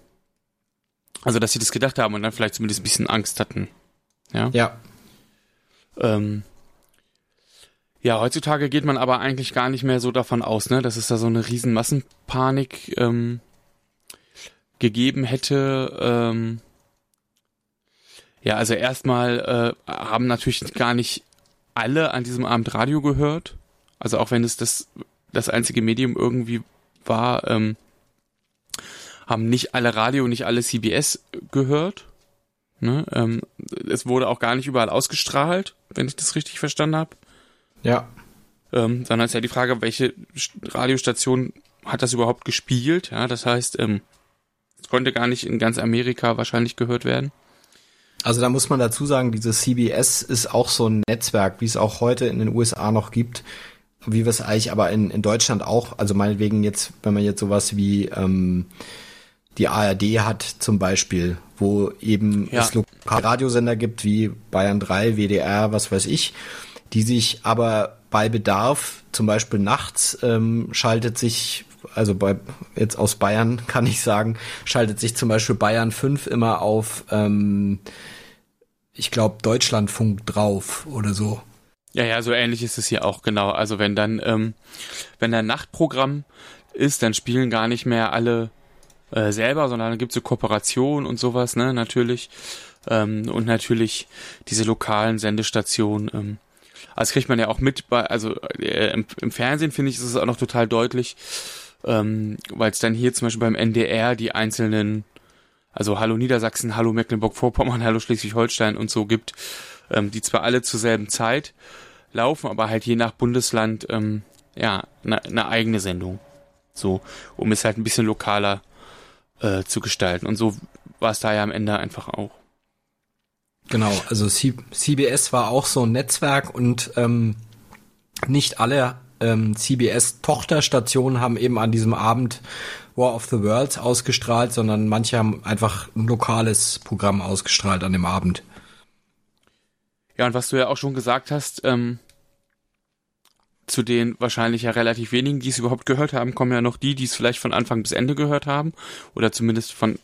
Speaker 3: also dass sie das gedacht haben und dann vielleicht zumindest ein bisschen Angst hatten. Ja.
Speaker 2: Ja.
Speaker 3: Ähm, ja, heutzutage geht man aber eigentlich gar nicht mehr so davon aus, ne, dass es da so eine riesen Massenpanik ähm, gegeben hätte. Ähm, ja, also erstmal äh, haben natürlich gar nicht alle an diesem Abend Radio gehört. Also auch wenn es das, das einzige Medium irgendwie war, ähm, haben nicht alle Radio, nicht alle CBS gehört. Ne? Ähm, es wurde auch gar nicht überall ausgestrahlt, wenn ich das richtig verstanden habe.
Speaker 2: Ja.
Speaker 3: Ähm, sondern ist ja die Frage, welche Radiostation hat das überhaupt gespielt? Ja, das heißt, ähm, es konnte gar nicht in ganz Amerika wahrscheinlich gehört werden.
Speaker 2: Also da muss man dazu sagen, dieses CBS ist auch so ein Netzwerk, wie es auch heute in den USA noch gibt, wie wir es eigentlich aber in, in Deutschland auch, also meinetwegen jetzt, wenn man jetzt sowas wie ähm, die ARD hat zum Beispiel, wo eben
Speaker 3: Ja.
Speaker 2: es lokale Radiosender gibt wie Bayern 3, WDR, was weiß ich, die sich aber bei Bedarf, zum Beispiel nachts, ähm, schaltet sich, also bei jetzt aus Bayern kann ich sagen, schaltet sich zum Beispiel Bayern 5 immer auf, ähm, ich glaube, Deutschlandfunk drauf oder so.
Speaker 3: Ja, ja, so ähnlich ist es hier auch, genau. Also wenn dann, ähm, wenn ein Nachtprogramm ist, dann spielen gar nicht mehr alle äh, selber, sondern dann gibt's so Kooperation und sowas, ne, natürlich. Ähm, und natürlich diese lokalen Sendestationen. Ähm, also kriegt man ja auch mit bei, also äh, im, im Fernsehen finde ich, ist es auch noch total deutlich, ähm, weil es dann hier zum Beispiel beim NDR die einzelnen, also Hallo Niedersachsen, Hallo Mecklenburg-Vorpommern, Hallo Schleswig-Holstein und so gibt, ähm, die zwar alle zur selben Zeit laufen, aber halt je nach Bundesland ähm, ja eine ne eigene Sendung. So, um es halt ein bisschen lokaler äh, zu gestalten. Und so war es da ja am Ende einfach auch.
Speaker 2: Genau, also C CBS war auch so ein Netzwerk und ähm, nicht alle ähm, CBS-Tochterstationen haben eben an diesem Abend War of the Worlds ausgestrahlt, sondern manche haben einfach ein lokales Programm ausgestrahlt an dem Abend.
Speaker 3: Ja, und was du ja auch schon gesagt hast, ähm, zu den wahrscheinlich ja relativ wenigen, die es überhaupt gehört haben, kommen ja noch die, die es vielleicht von Anfang bis Ende gehört haben oder zumindest von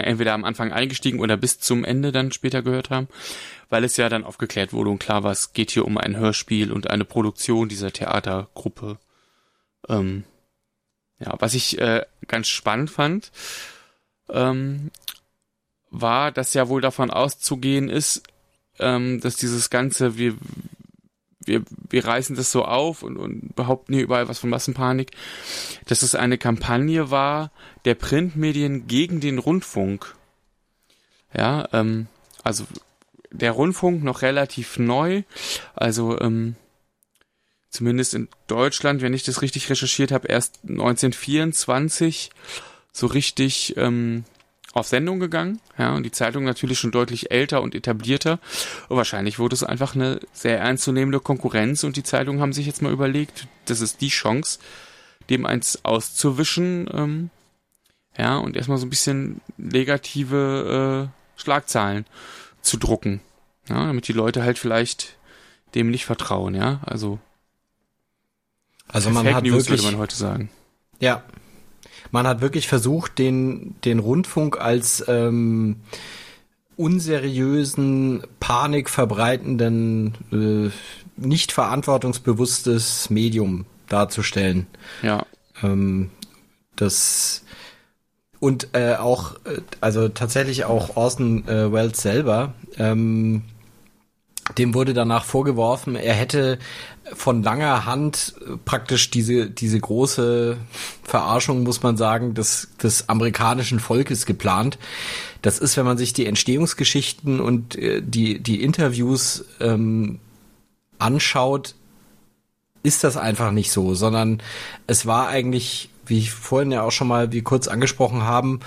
Speaker 3: entweder am Anfang eingestiegen oder bis zum Ende dann später gehört haben, weil es ja dann aufgeklärt wurde und klar war, es geht hier um ein Hörspiel und eine Produktion dieser Theatergruppe. Ähm, ja, was ich äh, ganz spannend fand, ähm, war, dass ja wohl davon auszugehen ist, ähm, dass dieses ganze, wir, wir, wir reißen das so auf und, und behaupten hier überall was von Massenpanik, dass es eine Kampagne war der Printmedien gegen den Rundfunk. Ja, ähm, also der Rundfunk noch relativ neu, also ähm, zumindest in Deutschland, wenn ich das richtig recherchiert habe, erst 1924 so richtig ähm, auf Sendung gegangen, ja, und die Zeitung natürlich schon deutlich älter und etablierter. Und wahrscheinlich wurde es einfach eine sehr ernstzunehmende Konkurrenz und die Zeitungen haben sich jetzt mal überlegt, das ist die Chance, dem eins auszuwischen, ähm, ja, und erstmal so ein bisschen negative äh, Schlagzahlen zu drucken, ja, damit die Leute halt vielleicht dem nicht vertrauen, ja, also
Speaker 2: Also man
Speaker 3: Fake
Speaker 2: hat
Speaker 3: News
Speaker 2: wirklich,
Speaker 3: würde man heute sagen.
Speaker 2: ja, man hat wirklich versucht, den den Rundfunk als ähm, unseriösen, panikverbreitenden, äh, nicht verantwortungsbewusstes Medium darzustellen.
Speaker 3: Ja,
Speaker 2: Ähm, das und äh, auch, äh, also tatsächlich auch Orson äh, Welles selber ähm, dem wurde danach vorgeworfen, er hätte von langer Hand praktisch diese, diese große Verarschung, muss man sagen, des, des amerikanischen Volkes geplant. Das ist, wenn man sich die Entstehungsgeschichten und äh, die, die Interviews ähm, anschaut, ist das einfach nicht so, sondern es war eigentlich, wie ich vorhin ja auch schon mal wie kurz angesprochen haben,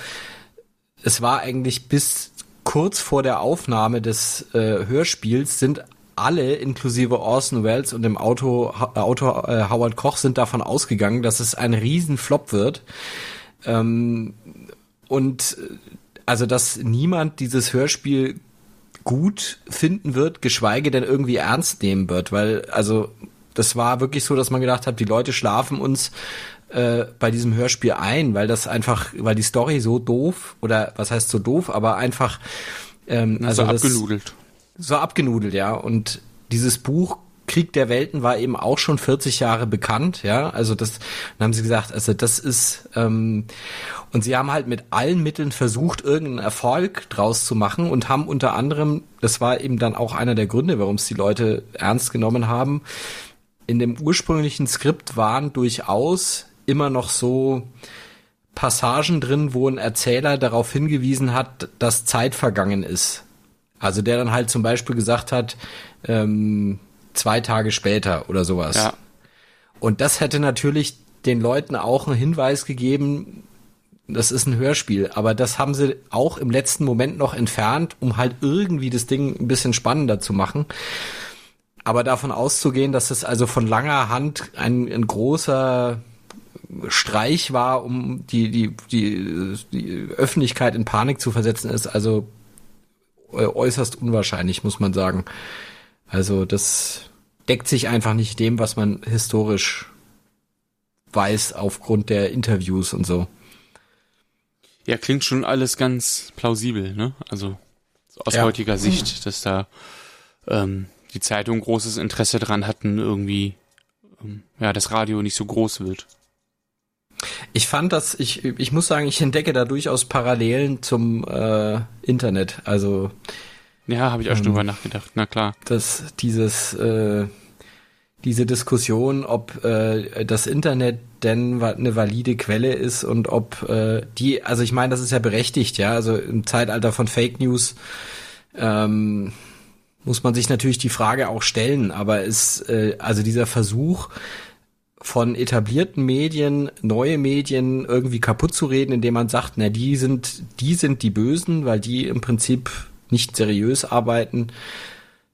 Speaker 2: es war eigentlich bis kurz vor der Aufnahme des äh, Hörspiels sind alle, inklusive Orson Welles und dem Auto, äh, Autor äh, Howard Koch, sind davon ausgegangen, dass es ein Riesenflop wird. Ähm, und äh, also, dass niemand dieses Hörspiel gut finden wird, geschweige denn irgendwie ernst nehmen wird, weil, also, das war wirklich so, dass man gedacht hat, die Leute schlafen uns äh, bei diesem Hörspiel ein, weil das einfach, weil die Story so doof oder was heißt so doof, aber einfach
Speaker 3: ähm, also so abgenudelt.
Speaker 2: So abgenudelt, ja. Und dieses Buch Krieg der Welten war eben auch schon 40 Jahre bekannt, ja. Also das, dann haben sie gesagt, also das ist ähm, und sie haben halt mit allen Mitteln versucht, irgendeinen Erfolg draus zu machen und haben unter anderem, das war eben dann auch einer der Gründe, warum es die Leute ernst genommen haben. In dem ursprünglichen Skript waren durchaus immer noch so Passagen drin, wo ein Erzähler darauf hingewiesen hat, dass Zeit vergangen ist. Also der dann halt zum Beispiel gesagt hat, ähm, zwei Tage später oder sowas. Ja. Und das hätte natürlich den Leuten auch einen Hinweis gegeben, das ist ein Hörspiel, aber das haben sie auch im letzten Moment noch entfernt, um halt irgendwie das Ding ein bisschen spannender zu machen. Aber davon auszugehen, dass es also von langer Hand ein, ein großer Streich war, um die, die, die, die Öffentlichkeit in Panik zu versetzen, ist also äußerst unwahrscheinlich, muss man sagen. Also das deckt sich einfach nicht dem, was man historisch weiß aufgrund der Interviews und so.
Speaker 3: Ja, klingt schon alles ganz plausibel, ne? Also aus ja. heutiger Sicht, dass da ähm, die Zeitung großes Interesse dran hatten, irgendwie ähm, ja das Radio nicht so groß wird.
Speaker 2: Ich fand das, ich, ich muss sagen, ich entdecke da durchaus Parallelen zum äh, Internet. Also
Speaker 3: ja, habe ich auch schon ähm, drüber nachgedacht. Na klar.
Speaker 2: Dass dieses äh, diese Diskussion, ob äh, das Internet denn eine valide Quelle ist und ob äh, die, also ich meine, das ist ja berechtigt, ja. Also im Zeitalter von Fake News ähm, muss man sich natürlich die Frage auch stellen. Aber ist äh, also dieser Versuch von etablierten Medien neue Medien irgendwie kaputt zu reden, indem man sagt, na die sind die sind die Bösen, weil die im Prinzip nicht seriös arbeiten.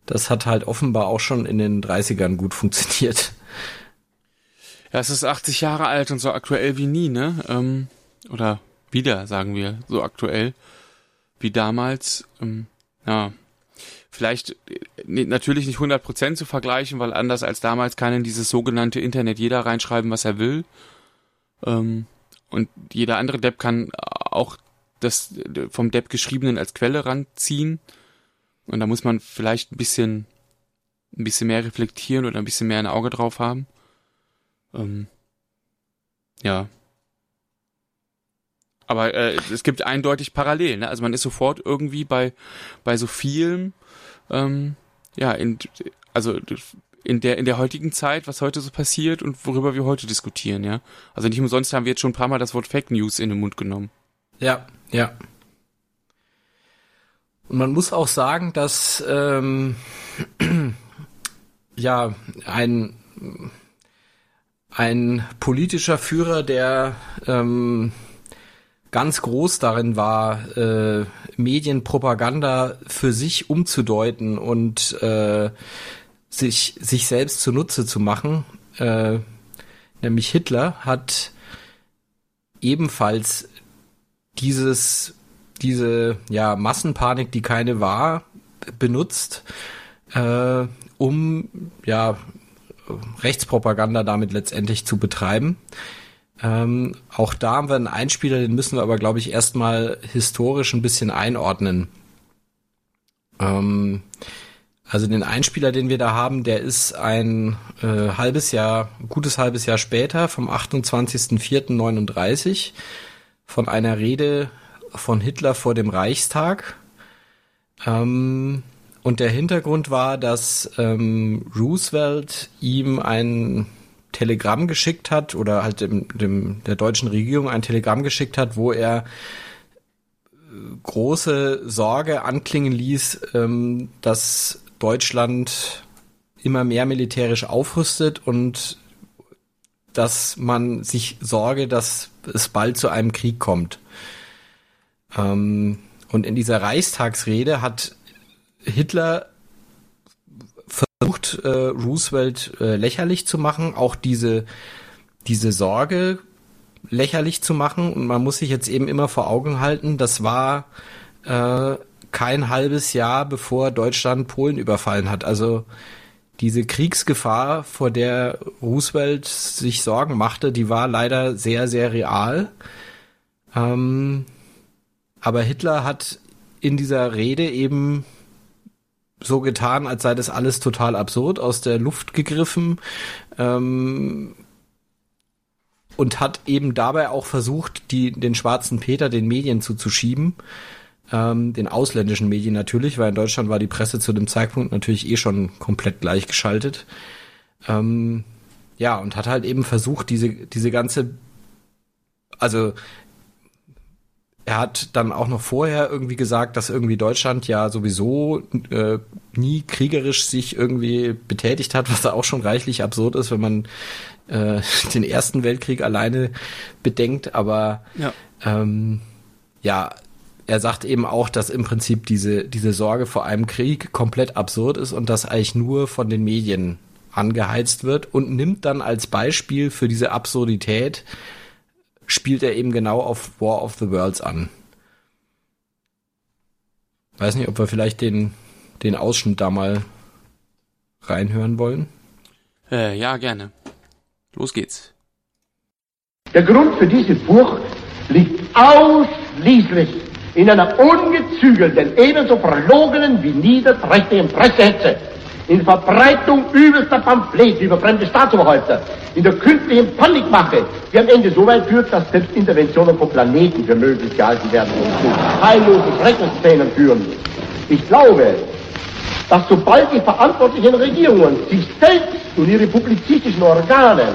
Speaker 2: Das hat halt offenbar auch schon in den 30ern gut funktioniert.
Speaker 3: Ja, es ist 80 Jahre alt und so aktuell wie nie, ne? Ähm, oder wieder, sagen wir, so aktuell wie damals. Ähm, ja, vielleicht äh, natürlich nicht 100% zu vergleichen, weil anders als damals kann in dieses sogenannte Internet jeder reinschreiben, was er will. Ähm, und jeder andere Depp kann auch das vom Depp geschriebenen als Quelle ranziehen. Und da muss man vielleicht ein bisschen, ein bisschen mehr reflektieren oder ein bisschen mehr ein Auge drauf haben. Ähm, ja. Aber äh, es gibt eindeutig Parallelen. Ne? Also man ist sofort irgendwie bei, bei so vielen ähm, ja, in, also in der, in der heutigen Zeit, was heute so passiert und worüber wir heute diskutieren, ja. Also nicht umsonst haben wir jetzt schon ein paar Mal das Wort Fake News in den Mund genommen.
Speaker 2: Ja, ja. Und man muss auch sagen, dass ähm, ja ein ein politischer Führer, der ähm, ganz groß darin war, äh, Medienpropaganda für sich umzudeuten und äh, sich, sich selbst zunutze zu machen. Äh, nämlich Hitler hat ebenfalls dieses, diese ja, Massenpanik, die keine war, benutzt, äh, um ja Rechtspropaganda damit letztendlich zu betreiben. Ähm, auch da haben wir einen Einspieler, den müssen wir aber, glaube ich, erstmal historisch ein bisschen einordnen. Ähm, also den Einspieler, den wir da haben, der ist ein äh, halbes Jahr, gutes halbes Jahr später, vom 28.04.39, von einer Rede von Hitler vor dem Reichstag. Ähm, und der Hintergrund war, dass ähm, Roosevelt ihm ein Telegramm geschickt hat oder halt dem, dem der deutschen Regierung ein Telegramm geschickt hat, wo er äh, große Sorge anklingen ließ, ähm, dass Deutschland immer mehr militärisch aufrüstet und dass man sich sorge, dass es bald zu einem Krieg kommt. Ähm, und in dieser Reichstagsrede hat Hitler versucht, äh, Roosevelt äh, lächerlich zu machen, auch diese, diese Sorge lächerlich zu machen. Und man muss sich jetzt eben immer vor Augen halten, das war äh, kein halbes Jahr, bevor Deutschland Polen überfallen hat. Also diese Kriegsgefahr, vor der Roosevelt sich Sorgen machte, die war leider sehr, sehr real. Ähm, aber Hitler hat in dieser Rede eben so getan, als sei das alles total absurd, aus der Luft gegriffen. Ähm, und hat eben dabei auch versucht, die, den schwarzen Peter den Medien zuzuschieben. Ähm, den ausländischen Medien natürlich, weil in Deutschland war die Presse zu dem Zeitpunkt natürlich eh schon komplett gleichgeschaltet. Ähm, ja, und hat halt eben versucht, diese, diese ganze, also er hat dann auch noch vorher irgendwie gesagt, dass irgendwie Deutschland ja sowieso äh, nie kriegerisch sich irgendwie betätigt hat, was da auch schon reichlich absurd ist, wenn man äh, den Ersten Weltkrieg alleine bedenkt. Aber ja, ähm, ja er sagt eben auch, dass im Prinzip diese, diese Sorge vor einem Krieg komplett absurd ist und das eigentlich nur von den Medien angeheizt wird und nimmt dann als Beispiel für diese Absurdität spielt er eben genau auf War of the Worlds an. Weiß nicht, ob wir vielleicht den, den Ausschnitt da mal reinhören wollen.
Speaker 3: Äh, ja, gerne. Los geht's.
Speaker 6: Der Grund für diese Furcht liegt ausschließlich in einer ungezügelten, ebenso verlogenen wie niederträchtigen Pressehetze in Verbreitung übelster Pamphlete über fremde Staatsoberhäupter, in der künstlichen Panikmache, die am Ende so weit führt, dass selbst Interventionen vom Planeten für möglich gehalten werden und zu heillosen Schreckensszenen führen. Ich glaube, dass sobald die verantwortlichen Regierungen sich selbst und ihre publizistischen Organe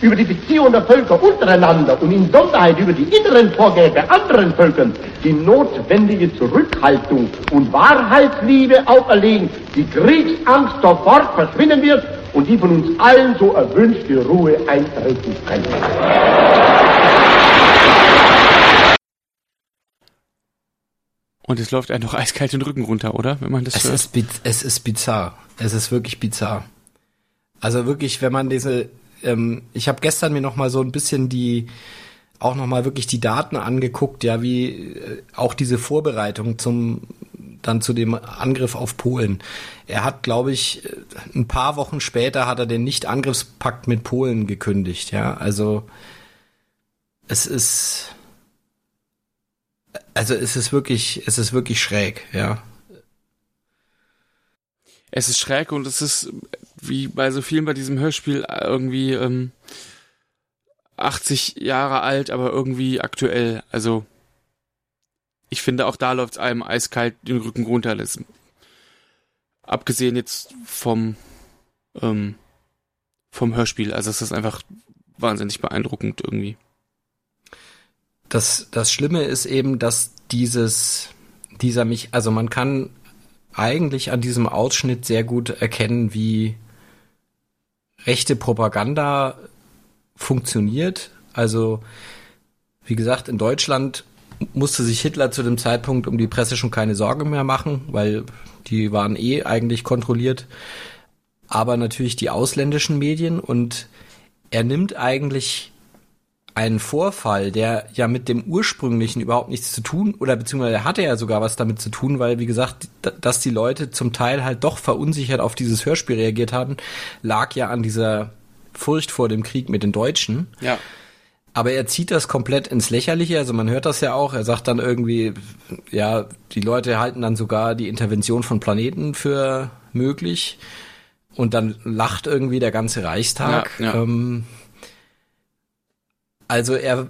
Speaker 6: über die Beziehungen der Völker untereinander und in Sonderheit über die inneren Vorgänge bei anderen Völkern die notwendige Zurückhaltung und Wahrheitsliebe auferlegen, die Kriegsangst sofort verschwinden wird und die von uns allen so erwünschte Ruhe eintreten kann.
Speaker 3: Und es läuft einem noch eiskalt den Rücken runter, oder? Wenn man das
Speaker 2: es
Speaker 3: hört.
Speaker 2: Ist, es ist bizarr. Es ist wirklich bizarr. Also wirklich, wenn man diese ähm, ich habe gestern mir noch mal so ein bisschen die auch noch mal wirklich die Daten angeguckt, ja, wie äh, auch diese Vorbereitung zum dann zu dem Angriff auf Polen. Er hat, glaube ich, äh, ein paar Wochen später hat er den Nicht-Angriffspakt mit Polen gekündigt, ja. Also es ist also es ist wirklich, es ist wirklich schräg, ja.
Speaker 3: Es ist schräg und es ist wie bei so vielen bei diesem Hörspiel irgendwie ähm, 80 Jahre alt, aber irgendwie aktuell. Also ich finde auch da läuft es einem eiskalt den Rücken runter. Das, abgesehen jetzt vom ähm, vom Hörspiel. Also es ist einfach wahnsinnig beeindruckend irgendwie.
Speaker 2: Das, das Schlimme ist eben, dass dieses, dieser mich, also man kann eigentlich an diesem Ausschnitt sehr gut erkennen, wie rechte Propaganda funktioniert. Also, wie gesagt, in Deutschland musste sich Hitler zu dem Zeitpunkt um die Presse schon keine Sorgen mehr machen, weil die waren eh eigentlich kontrolliert. Aber natürlich die ausländischen Medien und er nimmt eigentlich einen Vorfall, der ja mit dem ursprünglichen überhaupt nichts zu tun, oder beziehungsweise hatte ja sogar was damit zu tun, weil, wie gesagt, dass die Leute zum Teil halt doch verunsichert auf dieses Hörspiel reagiert haben, lag ja an dieser Furcht vor dem Krieg mit den Deutschen.
Speaker 3: Ja.
Speaker 2: Aber er zieht das komplett ins Lächerliche, also man hört das ja auch, er sagt dann irgendwie, ja, die Leute halten dann sogar die Intervention von Planeten für möglich und dann lacht irgendwie der ganze Reichstag. Ja, ja. Ähm, also er,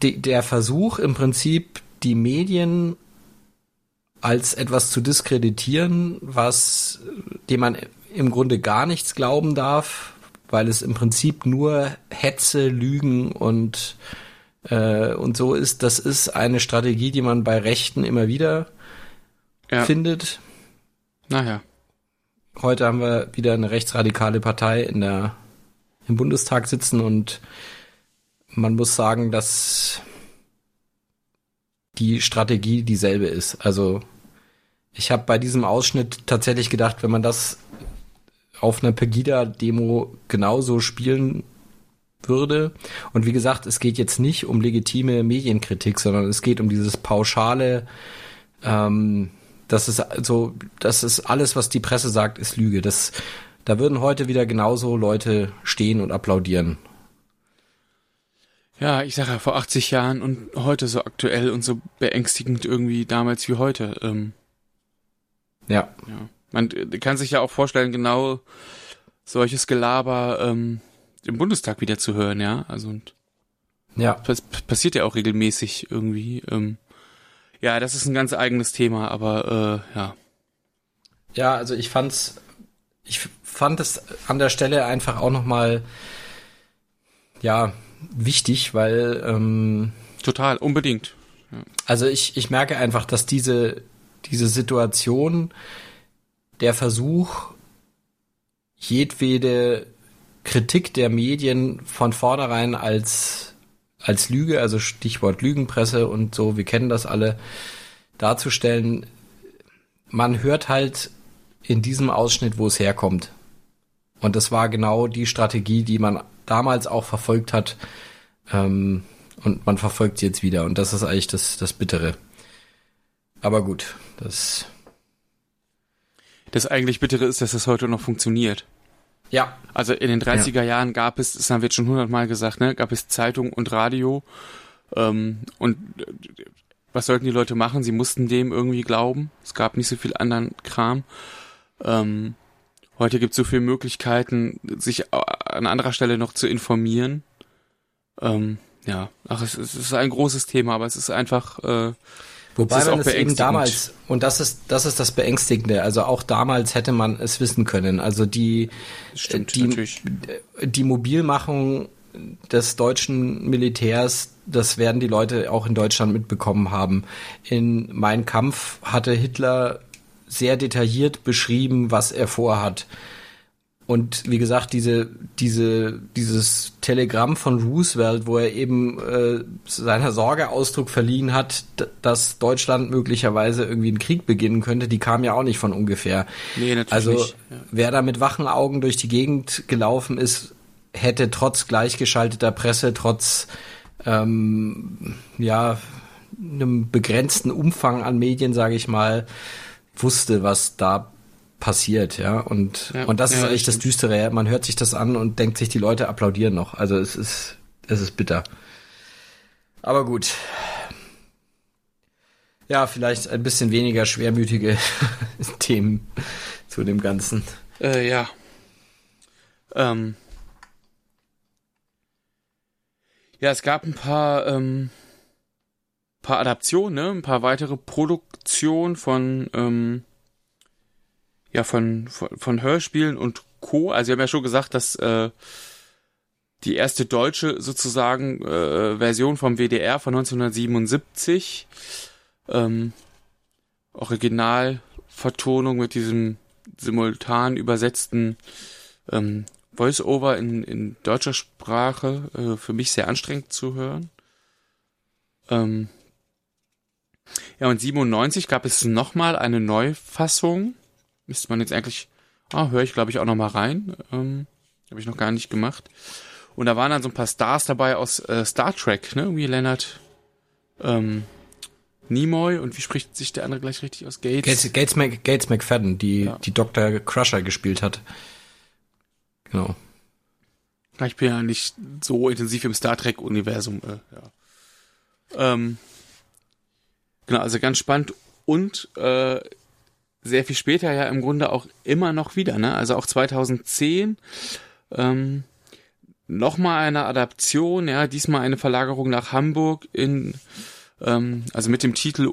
Speaker 2: äh, der Versuch im Prinzip, die Medien als etwas zu diskreditieren, was dem man im Grunde gar nichts glauben darf, weil es im Prinzip nur Hetze, Lügen und äh, und so ist. Das ist eine Strategie, die man bei Rechten immer wieder ja. findet.
Speaker 3: Naja.
Speaker 2: Heute haben wir wieder eine rechtsradikale Partei in der im Bundestag sitzen und man muss sagen, dass die Strategie dieselbe ist. Also ich habe bei diesem Ausschnitt tatsächlich gedacht, wenn man das auf einer Pegida-Demo genauso spielen würde. Und wie gesagt, es geht jetzt nicht um legitime Medienkritik, sondern es geht um dieses pauschale, ähm, das ist also, das ist alles, was die Presse sagt, ist Lüge. Das, da würden heute wieder genauso Leute stehen und applaudieren.
Speaker 3: Ja, ich sage ja vor 80 Jahren und heute so aktuell und so beängstigend irgendwie damals wie heute. Ähm,
Speaker 2: ja.
Speaker 3: ja. Man kann sich ja auch vorstellen, genau solches Gelaber ähm, im Bundestag wieder zu hören, ja. Also und
Speaker 2: ja.
Speaker 3: Das passiert ja auch regelmäßig irgendwie. Ähm, ja, das ist ein ganz eigenes Thema, aber äh, ja.
Speaker 2: Ja, also ich fand's, ich fand es an der Stelle einfach auch nochmal, ja, wichtig, weil ähm,
Speaker 3: total unbedingt.
Speaker 2: Ja. Also ich ich merke einfach, dass diese diese Situation der Versuch, jedwede Kritik der Medien von vornherein als, als Lüge, also Stichwort Lügenpresse und so, wir kennen das alle, darzustellen. Man hört halt in diesem Ausschnitt, wo es herkommt. Und das war genau die Strategie, die man damals auch verfolgt hat. Ähm, und man verfolgt sie jetzt wieder. Und das ist eigentlich das, das Bittere. Aber gut, das
Speaker 3: das eigentlich Bittere ist, dass das heute noch funktioniert.
Speaker 2: Ja.
Speaker 3: Also in den 30er ja. Jahren gab es, das haben wir jetzt schon hundertmal gesagt, ne, gab es Zeitung und Radio. Ähm, und äh, was sollten die Leute machen? Sie mussten dem irgendwie glauben. Es gab nicht so viel anderen Kram. Ähm, heute gibt es so viele Möglichkeiten, sich an anderer Stelle noch zu informieren. Ähm, ja, ach, es, es, ist ein großes Thema, aber es ist einfach äh,
Speaker 2: Wobei man es eben damals, und das ist, das ist das Beängstigende, also auch damals hätte man es wissen können. Also die,
Speaker 3: Stimmt,
Speaker 2: die,
Speaker 3: natürlich.
Speaker 2: die Mobilmachung des deutschen Militärs, das werden die Leute auch in Deutschland mitbekommen haben. In Mein Kampf hatte Hitler sehr detailliert beschrieben, was er vorhat. Und wie gesagt, diese, diese, dieses Telegramm von Roosevelt, wo er eben äh, seiner Sorge Ausdruck verliehen hat, dass Deutschland möglicherweise irgendwie einen Krieg beginnen könnte, die kam ja auch nicht von ungefähr.
Speaker 3: Nee, natürlich
Speaker 2: also
Speaker 3: nicht.
Speaker 2: Ja. wer da mit wachen Augen durch die Gegend gelaufen ist, hätte trotz gleichgeschalteter Presse, trotz ähm, ja einem begrenzten Umfang an Medien, sage ich mal, wusste, was da passiert, ja. Und, ja, und das ja, ist eigentlich das, Düstere. Ja. Man hört sich das an und denkt sich, die Leute applaudieren noch. Also es ist, es ist bitter. Aber gut. Ja, vielleicht ein bisschen weniger schwermütige Themen zu dem Ganzen.
Speaker 3: Äh, ja. Ähm. Ja, es gab ein paar, ähm, paar Adaptionen, ne? ein paar weitere Produktionen von ähm, ja von, von, von Hörspielen und Co. Also sie haben ja schon gesagt, dass äh, die erste deutsche sozusagen äh, Version vom WDR von 1977 ähm, Originalvertonung mit diesem simultan übersetzten ähm, Voice-Over in, in deutscher Sprache äh, für mich sehr anstrengend zu hören. Ähm, ja, und 97 gab es nochmal eine Neufassung Müsste man jetzt eigentlich, ah, höre ich glaube ich auch noch mal rein. Ähm, Habe ich noch gar nicht gemacht. Und da waren dann so ein paar Stars dabei aus äh, Star Trek, ne? Wie Leonard ähm, Nimoy und wie spricht sich der andere gleich richtig aus? Gates?
Speaker 2: Gates, Gates, Mac, Gates McFadden, die, ja. die Dr. Crusher gespielt hat. Genau.
Speaker 3: Ich bin ja nicht so intensiv im Star Trek-Universum. Äh, ja. ähm, genau, also ganz spannend. Und äh, sehr viel später ja im Grunde auch immer noch wieder, ne? Also auch 2010 ähm, nochmal eine Adaption, ja, diesmal eine Verlagerung nach Hamburg in, ähm, also mit dem Titel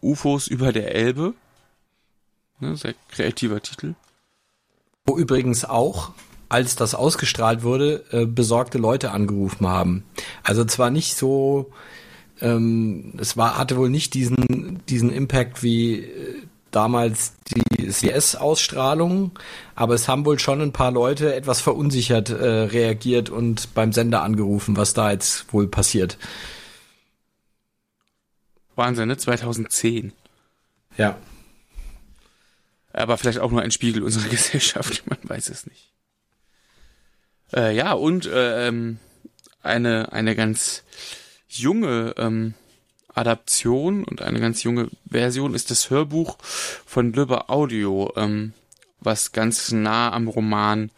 Speaker 3: UFOs über der Elbe. Ne, sehr kreativer Titel.
Speaker 2: Wo übrigens auch, als das ausgestrahlt wurde, äh, besorgte Leute angerufen haben. Also zwar nicht so, ähm, es war, hatte wohl nicht diesen, diesen Impact wie äh, damals die CS-Ausstrahlung, aber es haben wohl schon ein paar Leute etwas verunsichert äh, reagiert und beim Sender angerufen, was da jetzt wohl passiert.
Speaker 3: Wahnsinn, ne? 2010.
Speaker 2: Ja.
Speaker 3: Aber vielleicht auch nur ein Spiegel unserer Gesellschaft, man weiß es nicht. Äh, ja, und äh, ähm, eine, eine ganz junge ähm, Adaption und eine ganz junge Version ist das Hörbuch von Lübbe Audio, ähm, was ganz nah am Roman,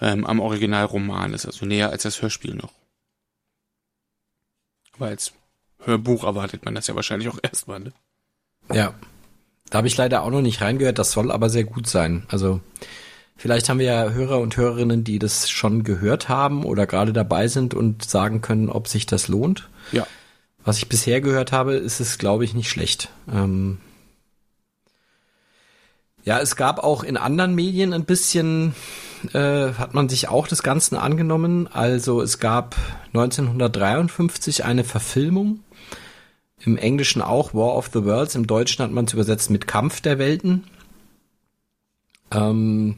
Speaker 3: ähm, am Originalroman ist, also näher als das Hörspiel noch. Aber als Hörbuch erwartet man das ja wahrscheinlich auch erstmal, ne?
Speaker 2: Ja. Da habe ich leider auch noch nicht reingehört, das soll aber sehr gut sein. Also vielleicht haben wir ja Hörer und Hörerinnen, die das schon gehört haben oder gerade dabei sind und sagen können, ob sich das lohnt.
Speaker 3: Ja.
Speaker 2: Was ich bisher gehört habe, ist es, glaube ich, nicht schlecht. Ähm ja, es gab auch in anderen Medien ein bisschen, äh, hat man sich auch des Ganzen angenommen. Also es gab 1953 eine Verfilmung, im Englischen auch War of the Worlds, im Deutschen hat man es übersetzt mit Kampf der Welten. Ähm,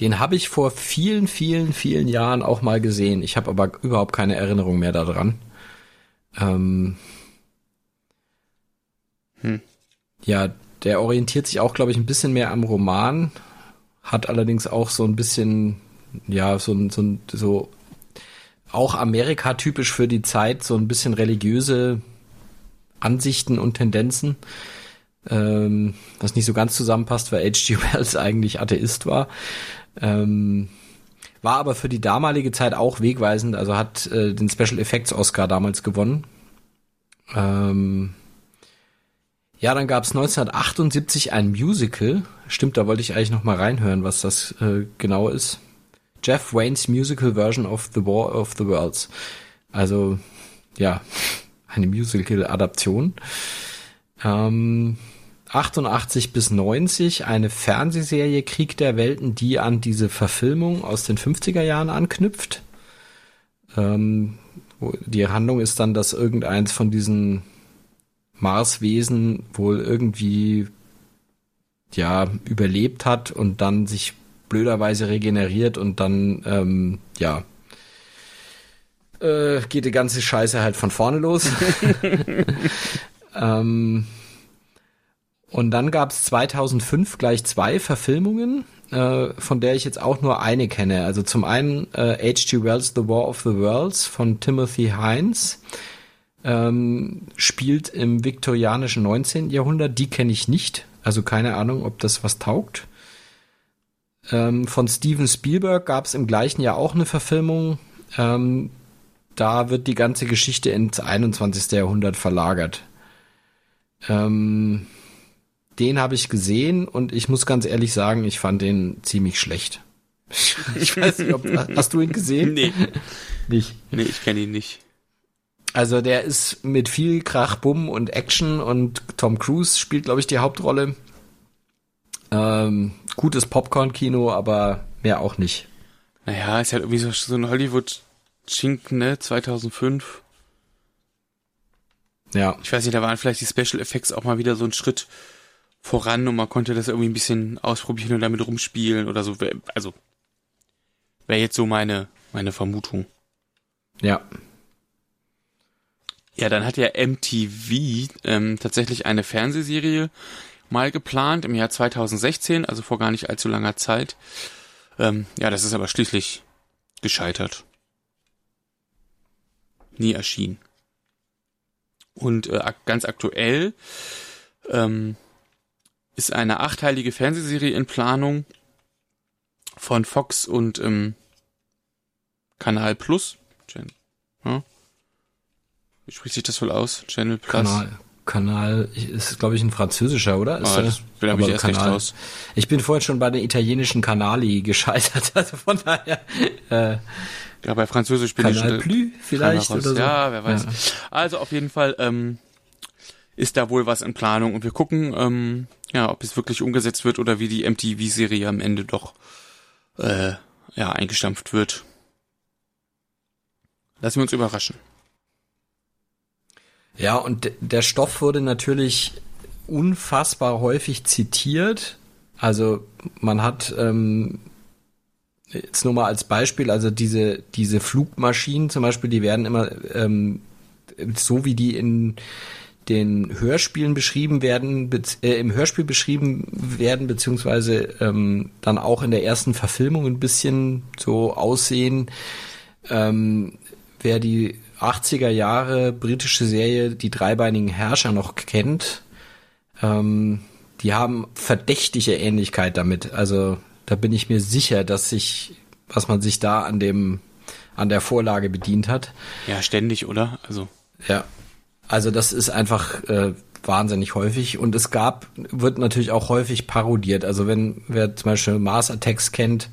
Speaker 2: den habe ich vor vielen, vielen, vielen Jahren auch mal gesehen. Ich habe aber überhaupt keine Erinnerung mehr daran. Ähm, hm. Ja, der orientiert sich auch, glaube ich, ein bisschen mehr am Roman, hat allerdings auch so ein bisschen, ja, so, so, so auch Amerika-typisch für die Zeit, so ein bisschen religiöse Ansichten und Tendenzen, ähm, was nicht so ganz zusammenpasst, weil H.G. Wells eigentlich Atheist war. Ähm, war aber für die damalige Zeit auch wegweisend, also hat äh, den Special Effects Oscar damals gewonnen. Ähm, ja, dann gab es 1978 ein Musical. Stimmt, da wollte ich eigentlich noch mal reinhören, was das äh, genau ist. Jeff Wayne's Musical Version of The War of the Worlds. Also, ja, eine Musical-Adaption. Ähm, 88 bis 90 eine Fernsehserie Krieg der Welten, die an diese Verfilmung aus den 50er Jahren anknüpft. Ähm, die Handlung ist dann, dass irgendeins von diesen Marswesen wohl irgendwie ja überlebt hat und dann sich blöderweise regeneriert und dann ähm, ja äh, geht die ganze Scheiße halt von vorne los. ähm, und dann gab es 2005 gleich zwei Verfilmungen, äh, von der ich jetzt auch nur eine kenne. Also zum einen äh, H.G. Wells The War of the Worlds von Timothy Hines. Ähm, spielt im viktorianischen 19. Jahrhundert. Die kenne ich nicht. Also keine Ahnung, ob das was taugt. Ähm, von Steven Spielberg gab es im gleichen Jahr auch eine Verfilmung. Ähm, da wird die ganze Geschichte ins 21. Jahrhundert verlagert. Ähm, den habe ich gesehen und ich muss ganz ehrlich sagen, ich fand den ziemlich schlecht. ich weiß nicht, ob, hast du ihn gesehen?
Speaker 3: Nee. Nicht. Nee, ich kenne ihn nicht.
Speaker 2: Also der ist mit viel Krach, Bumm und Action und Tom Cruise spielt, glaube ich, die Hauptrolle. Ähm, gutes Popcorn-Kino, aber mehr auch nicht.
Speaker 3: Naja, ist halt irgendwie so, so ein Hollywood-Schinken, ne? 2005.
Speaker 2: Ja.
Speaker 3: Ich weiß nicht, da waren vielleicht die Special Effects auch mal wieder so ein Schritt voran und man konnte das irgendwie ein bisschen ausprobieren und damit rumspielen oder so. Also wäre jetzt so meine meine Vermutung.
Speaker 2: Ja.
Speaker 3: Ja, dann hat ja MTV ähm, tatsächlich eine Fernsehserie mal geplant im Jahr 2016, also vor gar nicht allzu langer Zeit. Ähm, ja, das ist aber schließlich gescheitert. Nie erschienen. Und äh, ganz aktuell ähm, ist eine achteilige Fernsehserie in Planung von Fox und ähm, Kanal Plus. Gen hm? Wie spricht sich das wohl aus? Channel Plus?
Speaker 2: Kanal. Kanal ist, glaube ich, ein französischer, oder? Ist
Speaker 3: oh, das bin aber ich erst Kanal. raus.
Speaker 2: Ich bin vorhin schon bei den italienischen Kanali gescheitert, also von daher. Äh,
Speaker 3: ja, bei Französisch bin
Speaker 2: Kanal
Speaker 3: ich
Speaker 2: Plus vielleicht oder so.
Speaker 3: Ja, wer weiß. Ja. Also auf jeden Fall ähm, ist da wohl was in Planung und wir gucken, ähm, ja, ob es wirklich umgesetzt wird oder wie die MTV-Serie am Ende doch äh, ja, eingestampft wird. Lassen wir uns überraschen.
Speaker 2: Ja, und der Stoff wurde natürlich unfassbar häufig zitiert. Also man hat ähm, jetzt nur mal als Beispiel, also diese, diese Flugmaschinen zum Beispiel, die werden immer ähm, so wie die in den Hörspielen beschrieben werden, äh, im Hörspiel beschrieben werden, beziehungsweise ähm, dann auch in der ersten Verfilmung ein bisschen so aussehen. Ähm, wer die 80er Jahre britische Serie Die dreibeinigen Herrscher noch kennt, ähm, die haben verdächtige Ähnlichkeit damit. Also da bin ich mir sicher, dass sich, was man sich da an dem, an der Vorlage bedient hat.
Speaker 3: Ja, ständig, oder? Also.
Speaker 2: Ja. Also das ist einfach äh, wahnsinnig häufig und es gab, wird natürlich auch häufig parodiert. Also wenn wer zum Beispiel Mars Attacks kennt,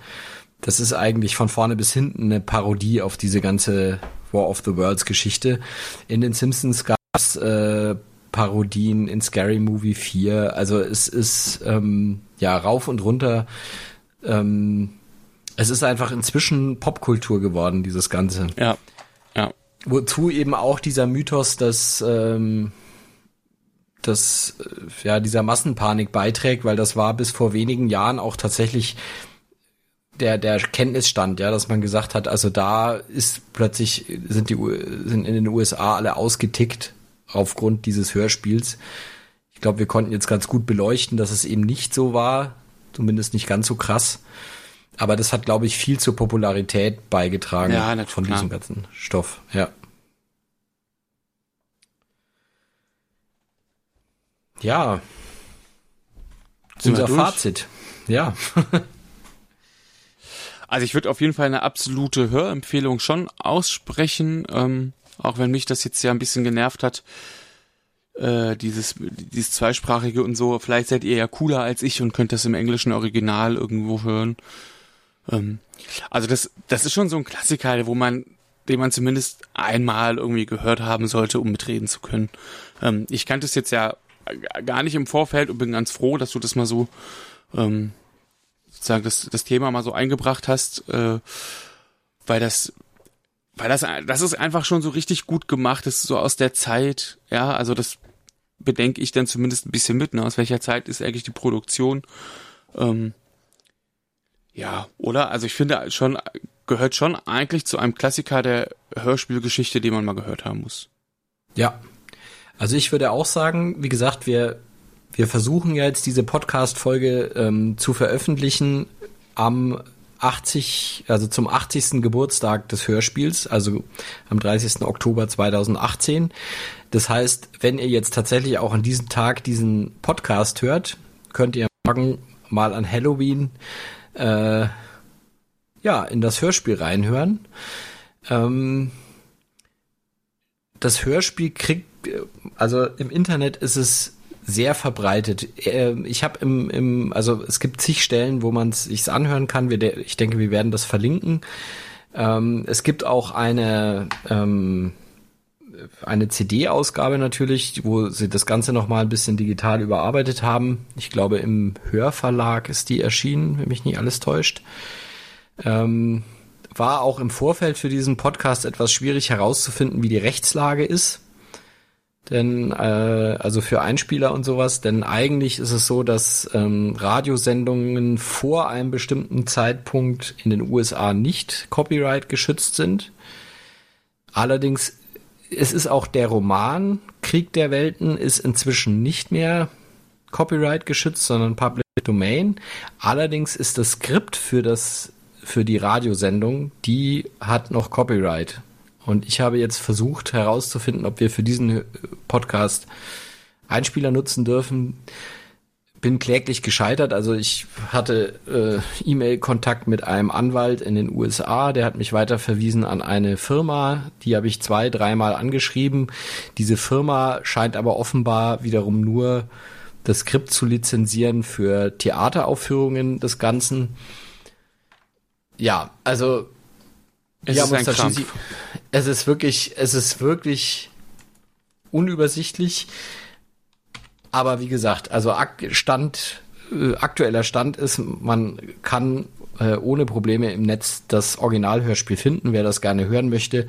Speaker 2: das ist eigentlich von vorne bis hinten eine Parodie auf diese ganze War of the Worlds Geschichte. In den Simpsons gab es äh, Parodien in Scary Movie 4. Also es ist ähm, ja rauf und runter. Ähm, es ist einfach inzwischen Popkultur geworden, dieses Ganze.
Speaker 3: Ja.
Speaker 2: Wozu eben auch dieser Mythos, dass ähm, dass äh, ja dieser Massenpanik beiträgt, weil das war bis vor wenigen Jahren auch tatsächlich der der Kenntnisstand, ja, dass man gesagt hat, also da ist plötzlich sind die sind in den USA alle ausgetickt aufgrund dieses Hörspiels. Ich glaube, wir konnten jetzt ganz gut beleuchten, dass es eben nicht so war, zumindest nicht ganz so krass. Aber das hat, glaube ich, viel zur Popularität beigetragen
Speaker 3: ja,
Speaker 2: von diesem ganzen Stoff. Ja. Ja.
Speaker 3: Sind
Speaker 2: Unser Fazit. Ja.
Speaker 3: also ich würde auf jeden Fall eine absolute Hörempfehlung schon aussprechen. Ähm, auch wenn mich das jetzt ja ein bisschen genervt hat, äh, dieses, dieses zweisprachige und so. Vielleicht seid ihr ja cooler als ich und könnt das im englischen Original irgendwo hören. Ähm, also das, das ist schon so ein Klassiker, wo man, den man zumindest einmal irgendwie gehört haben sollte, um mitreden zu können. Ähm, ich kannte es jetzt ja gar nicht im Vorfeld und bin ganz froh, dass du das mal so, ähm, sozusagen das, das Thema mal so eingebracht hast, äh, weil das weil das, das ist einfach schon so richtig gut gemacht, das ist so aus der Zeit, ja, also das bedenke ich dann zumindest ein bisschen mit, ne, aus welcher Zeit ist eigentlich die Produktion, ähm, ja, oder? Also ich finde schon, gehört schon eigentlich zu einem Klassiker der Hörspielgeschichte, den man mal gehört haben muss.
Speaker 2: Ja. Also ich würde auch sagen, wie gesagt, wir, wir versuchen ja jetzt diese Podcast-Folge ähm, zu veröffentlichen am 80, also zum 80. Geburtstag des Hörspiels, also am 30. Oktober 2018. Das heißt, wenn ihr jetzt tatsächlich auch an diesem Tag diesen Podcast hört, könnt ihr morgen mal an Halloween äh, ja in das Hörspiel reinhören. Ähm, das Hörspiel kriegt, also im Internet ist es sehr verbreitet. Ähm, ich habe im, im, also es gibt zig Stellen, wo man es anhören kann. Wir, ich denke, wir werden das verlinken. Ähm, es gibt auch eine ähm, eine CD-Ausgabe natürlich, wo sie das Ganze noch mal ein bisschen digital überarbeitet haben. Ich glaube, im Hörverlag ist die erschienen, wenn mich nicht alles täuscht. Ähm, war auch im Vorfeld für diesen Podcast etwas schwierig herauszufinden, wie die Rechtslage ist denn äh, also für Einspieler und sowas, denn eigentlich ist es so, dass ähm, Radiosendungen vor einem bestimmten Zeitpunkt in den USA nicht Copyright geschützt sind. Allerdings es ist auch der Roman Krieg der Welten ist inzwischen nicht mehr Copyright geschützt, sondern Public Domain. Allerdings ist das Skript für das für die Radiosendung, die hat noch Copyright. Und ich habe jetzt versucht herauszufinden, ob wir für diesen Podcast Einspieler nutzen dürfen. Bin kläglich gescheitert. Also ich hatte äh, E-Mail-Kontakt mit einem Anwalt in den USA, der hat mich weiter verwiesen an eine Firma. Die habe ich zwei, dreimal angeschrieben. Diese Firma scheint aber offenbar wiederum nur das Skript zu lizenzieren für Theateraufführungen des Ganzen. Ja, also
Speaker 3: es ist ein Krampf
Speaker 2: es ist wirklich, es ist wirklich unübersichtlich. Aber wie gesagt, also Stand, äh, aktueller Stand ist, man kann äh, ohne Probleme im Netz das Originalhörspiel finden. Wer das gerne hören möchte,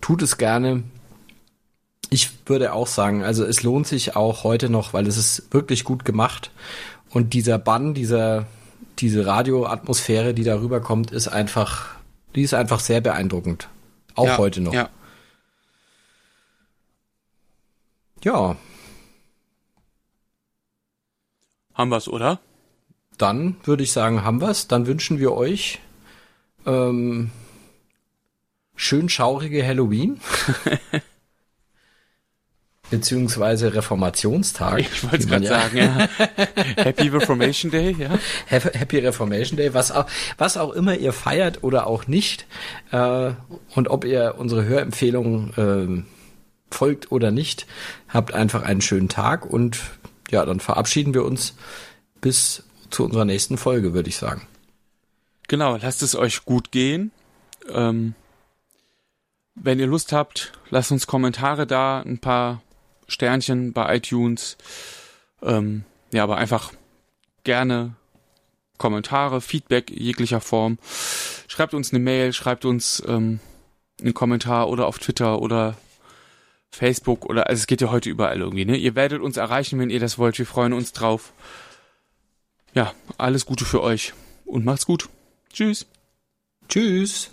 Speaker 2: tut es gerne. Ich würde auch sagen, also es lohnt sich auch heute noch, weil es ist wirklich gut gemacht. Und dieser Bann, dieser, diese Radioatmosphäre, die darüber kommt, ist einfach, die ist einfach sehr beeindruckend. Auch
Speaker 3: ja,
Speaker 2: heute noch.
Speaker 3: Ja.
Speaker 2: ja,
Speaker 3: Haben wir's, oder?
Speaker 2: dann würde ich sagen, haben wir's. Dann wünschen wir euch ähm, schön schaurige Halloween. Beziehungsweise Reformationstag.
Speaker 3: Ich wollte gerade
Speaker 2: ja-
Speaker 3: sagen, ja. Happy Reformation Day, ja.
Speaker 2: Happy Reformation Day, was auch, was auch immer ihr feiert oder auch nicht. Äh, und ob ihr unsere Hörempfehlungen ähm, folgt oder nicht, habt einfach einen schönen Tag und ja, dann verabschieden wir uns bis zu unserer nächsten Folge, würde ich sagen.
Speaker 3: Genau, lasst es euch gut gehen. Ähm, wenn ihr Lust habt, lasst uns Kommentare da, ein paar Sternchen bei iTunes. Ähm, ja, aber einfach gerne Kommentare, Feedback jeglicher Form. Schreibt uns eine Mail, schreibt uns ähm, einen Kommentar oder auf Twitter oder Facebook oder also es geht ja heute überall irgendwie. Ne? Ihr werdet uns erreichen, wenn ihr das wollt. Wir freuen uns drauf. Ja, alles Gute für euch und macht's gut. Tschüss.
Speaker 2: Tschüss.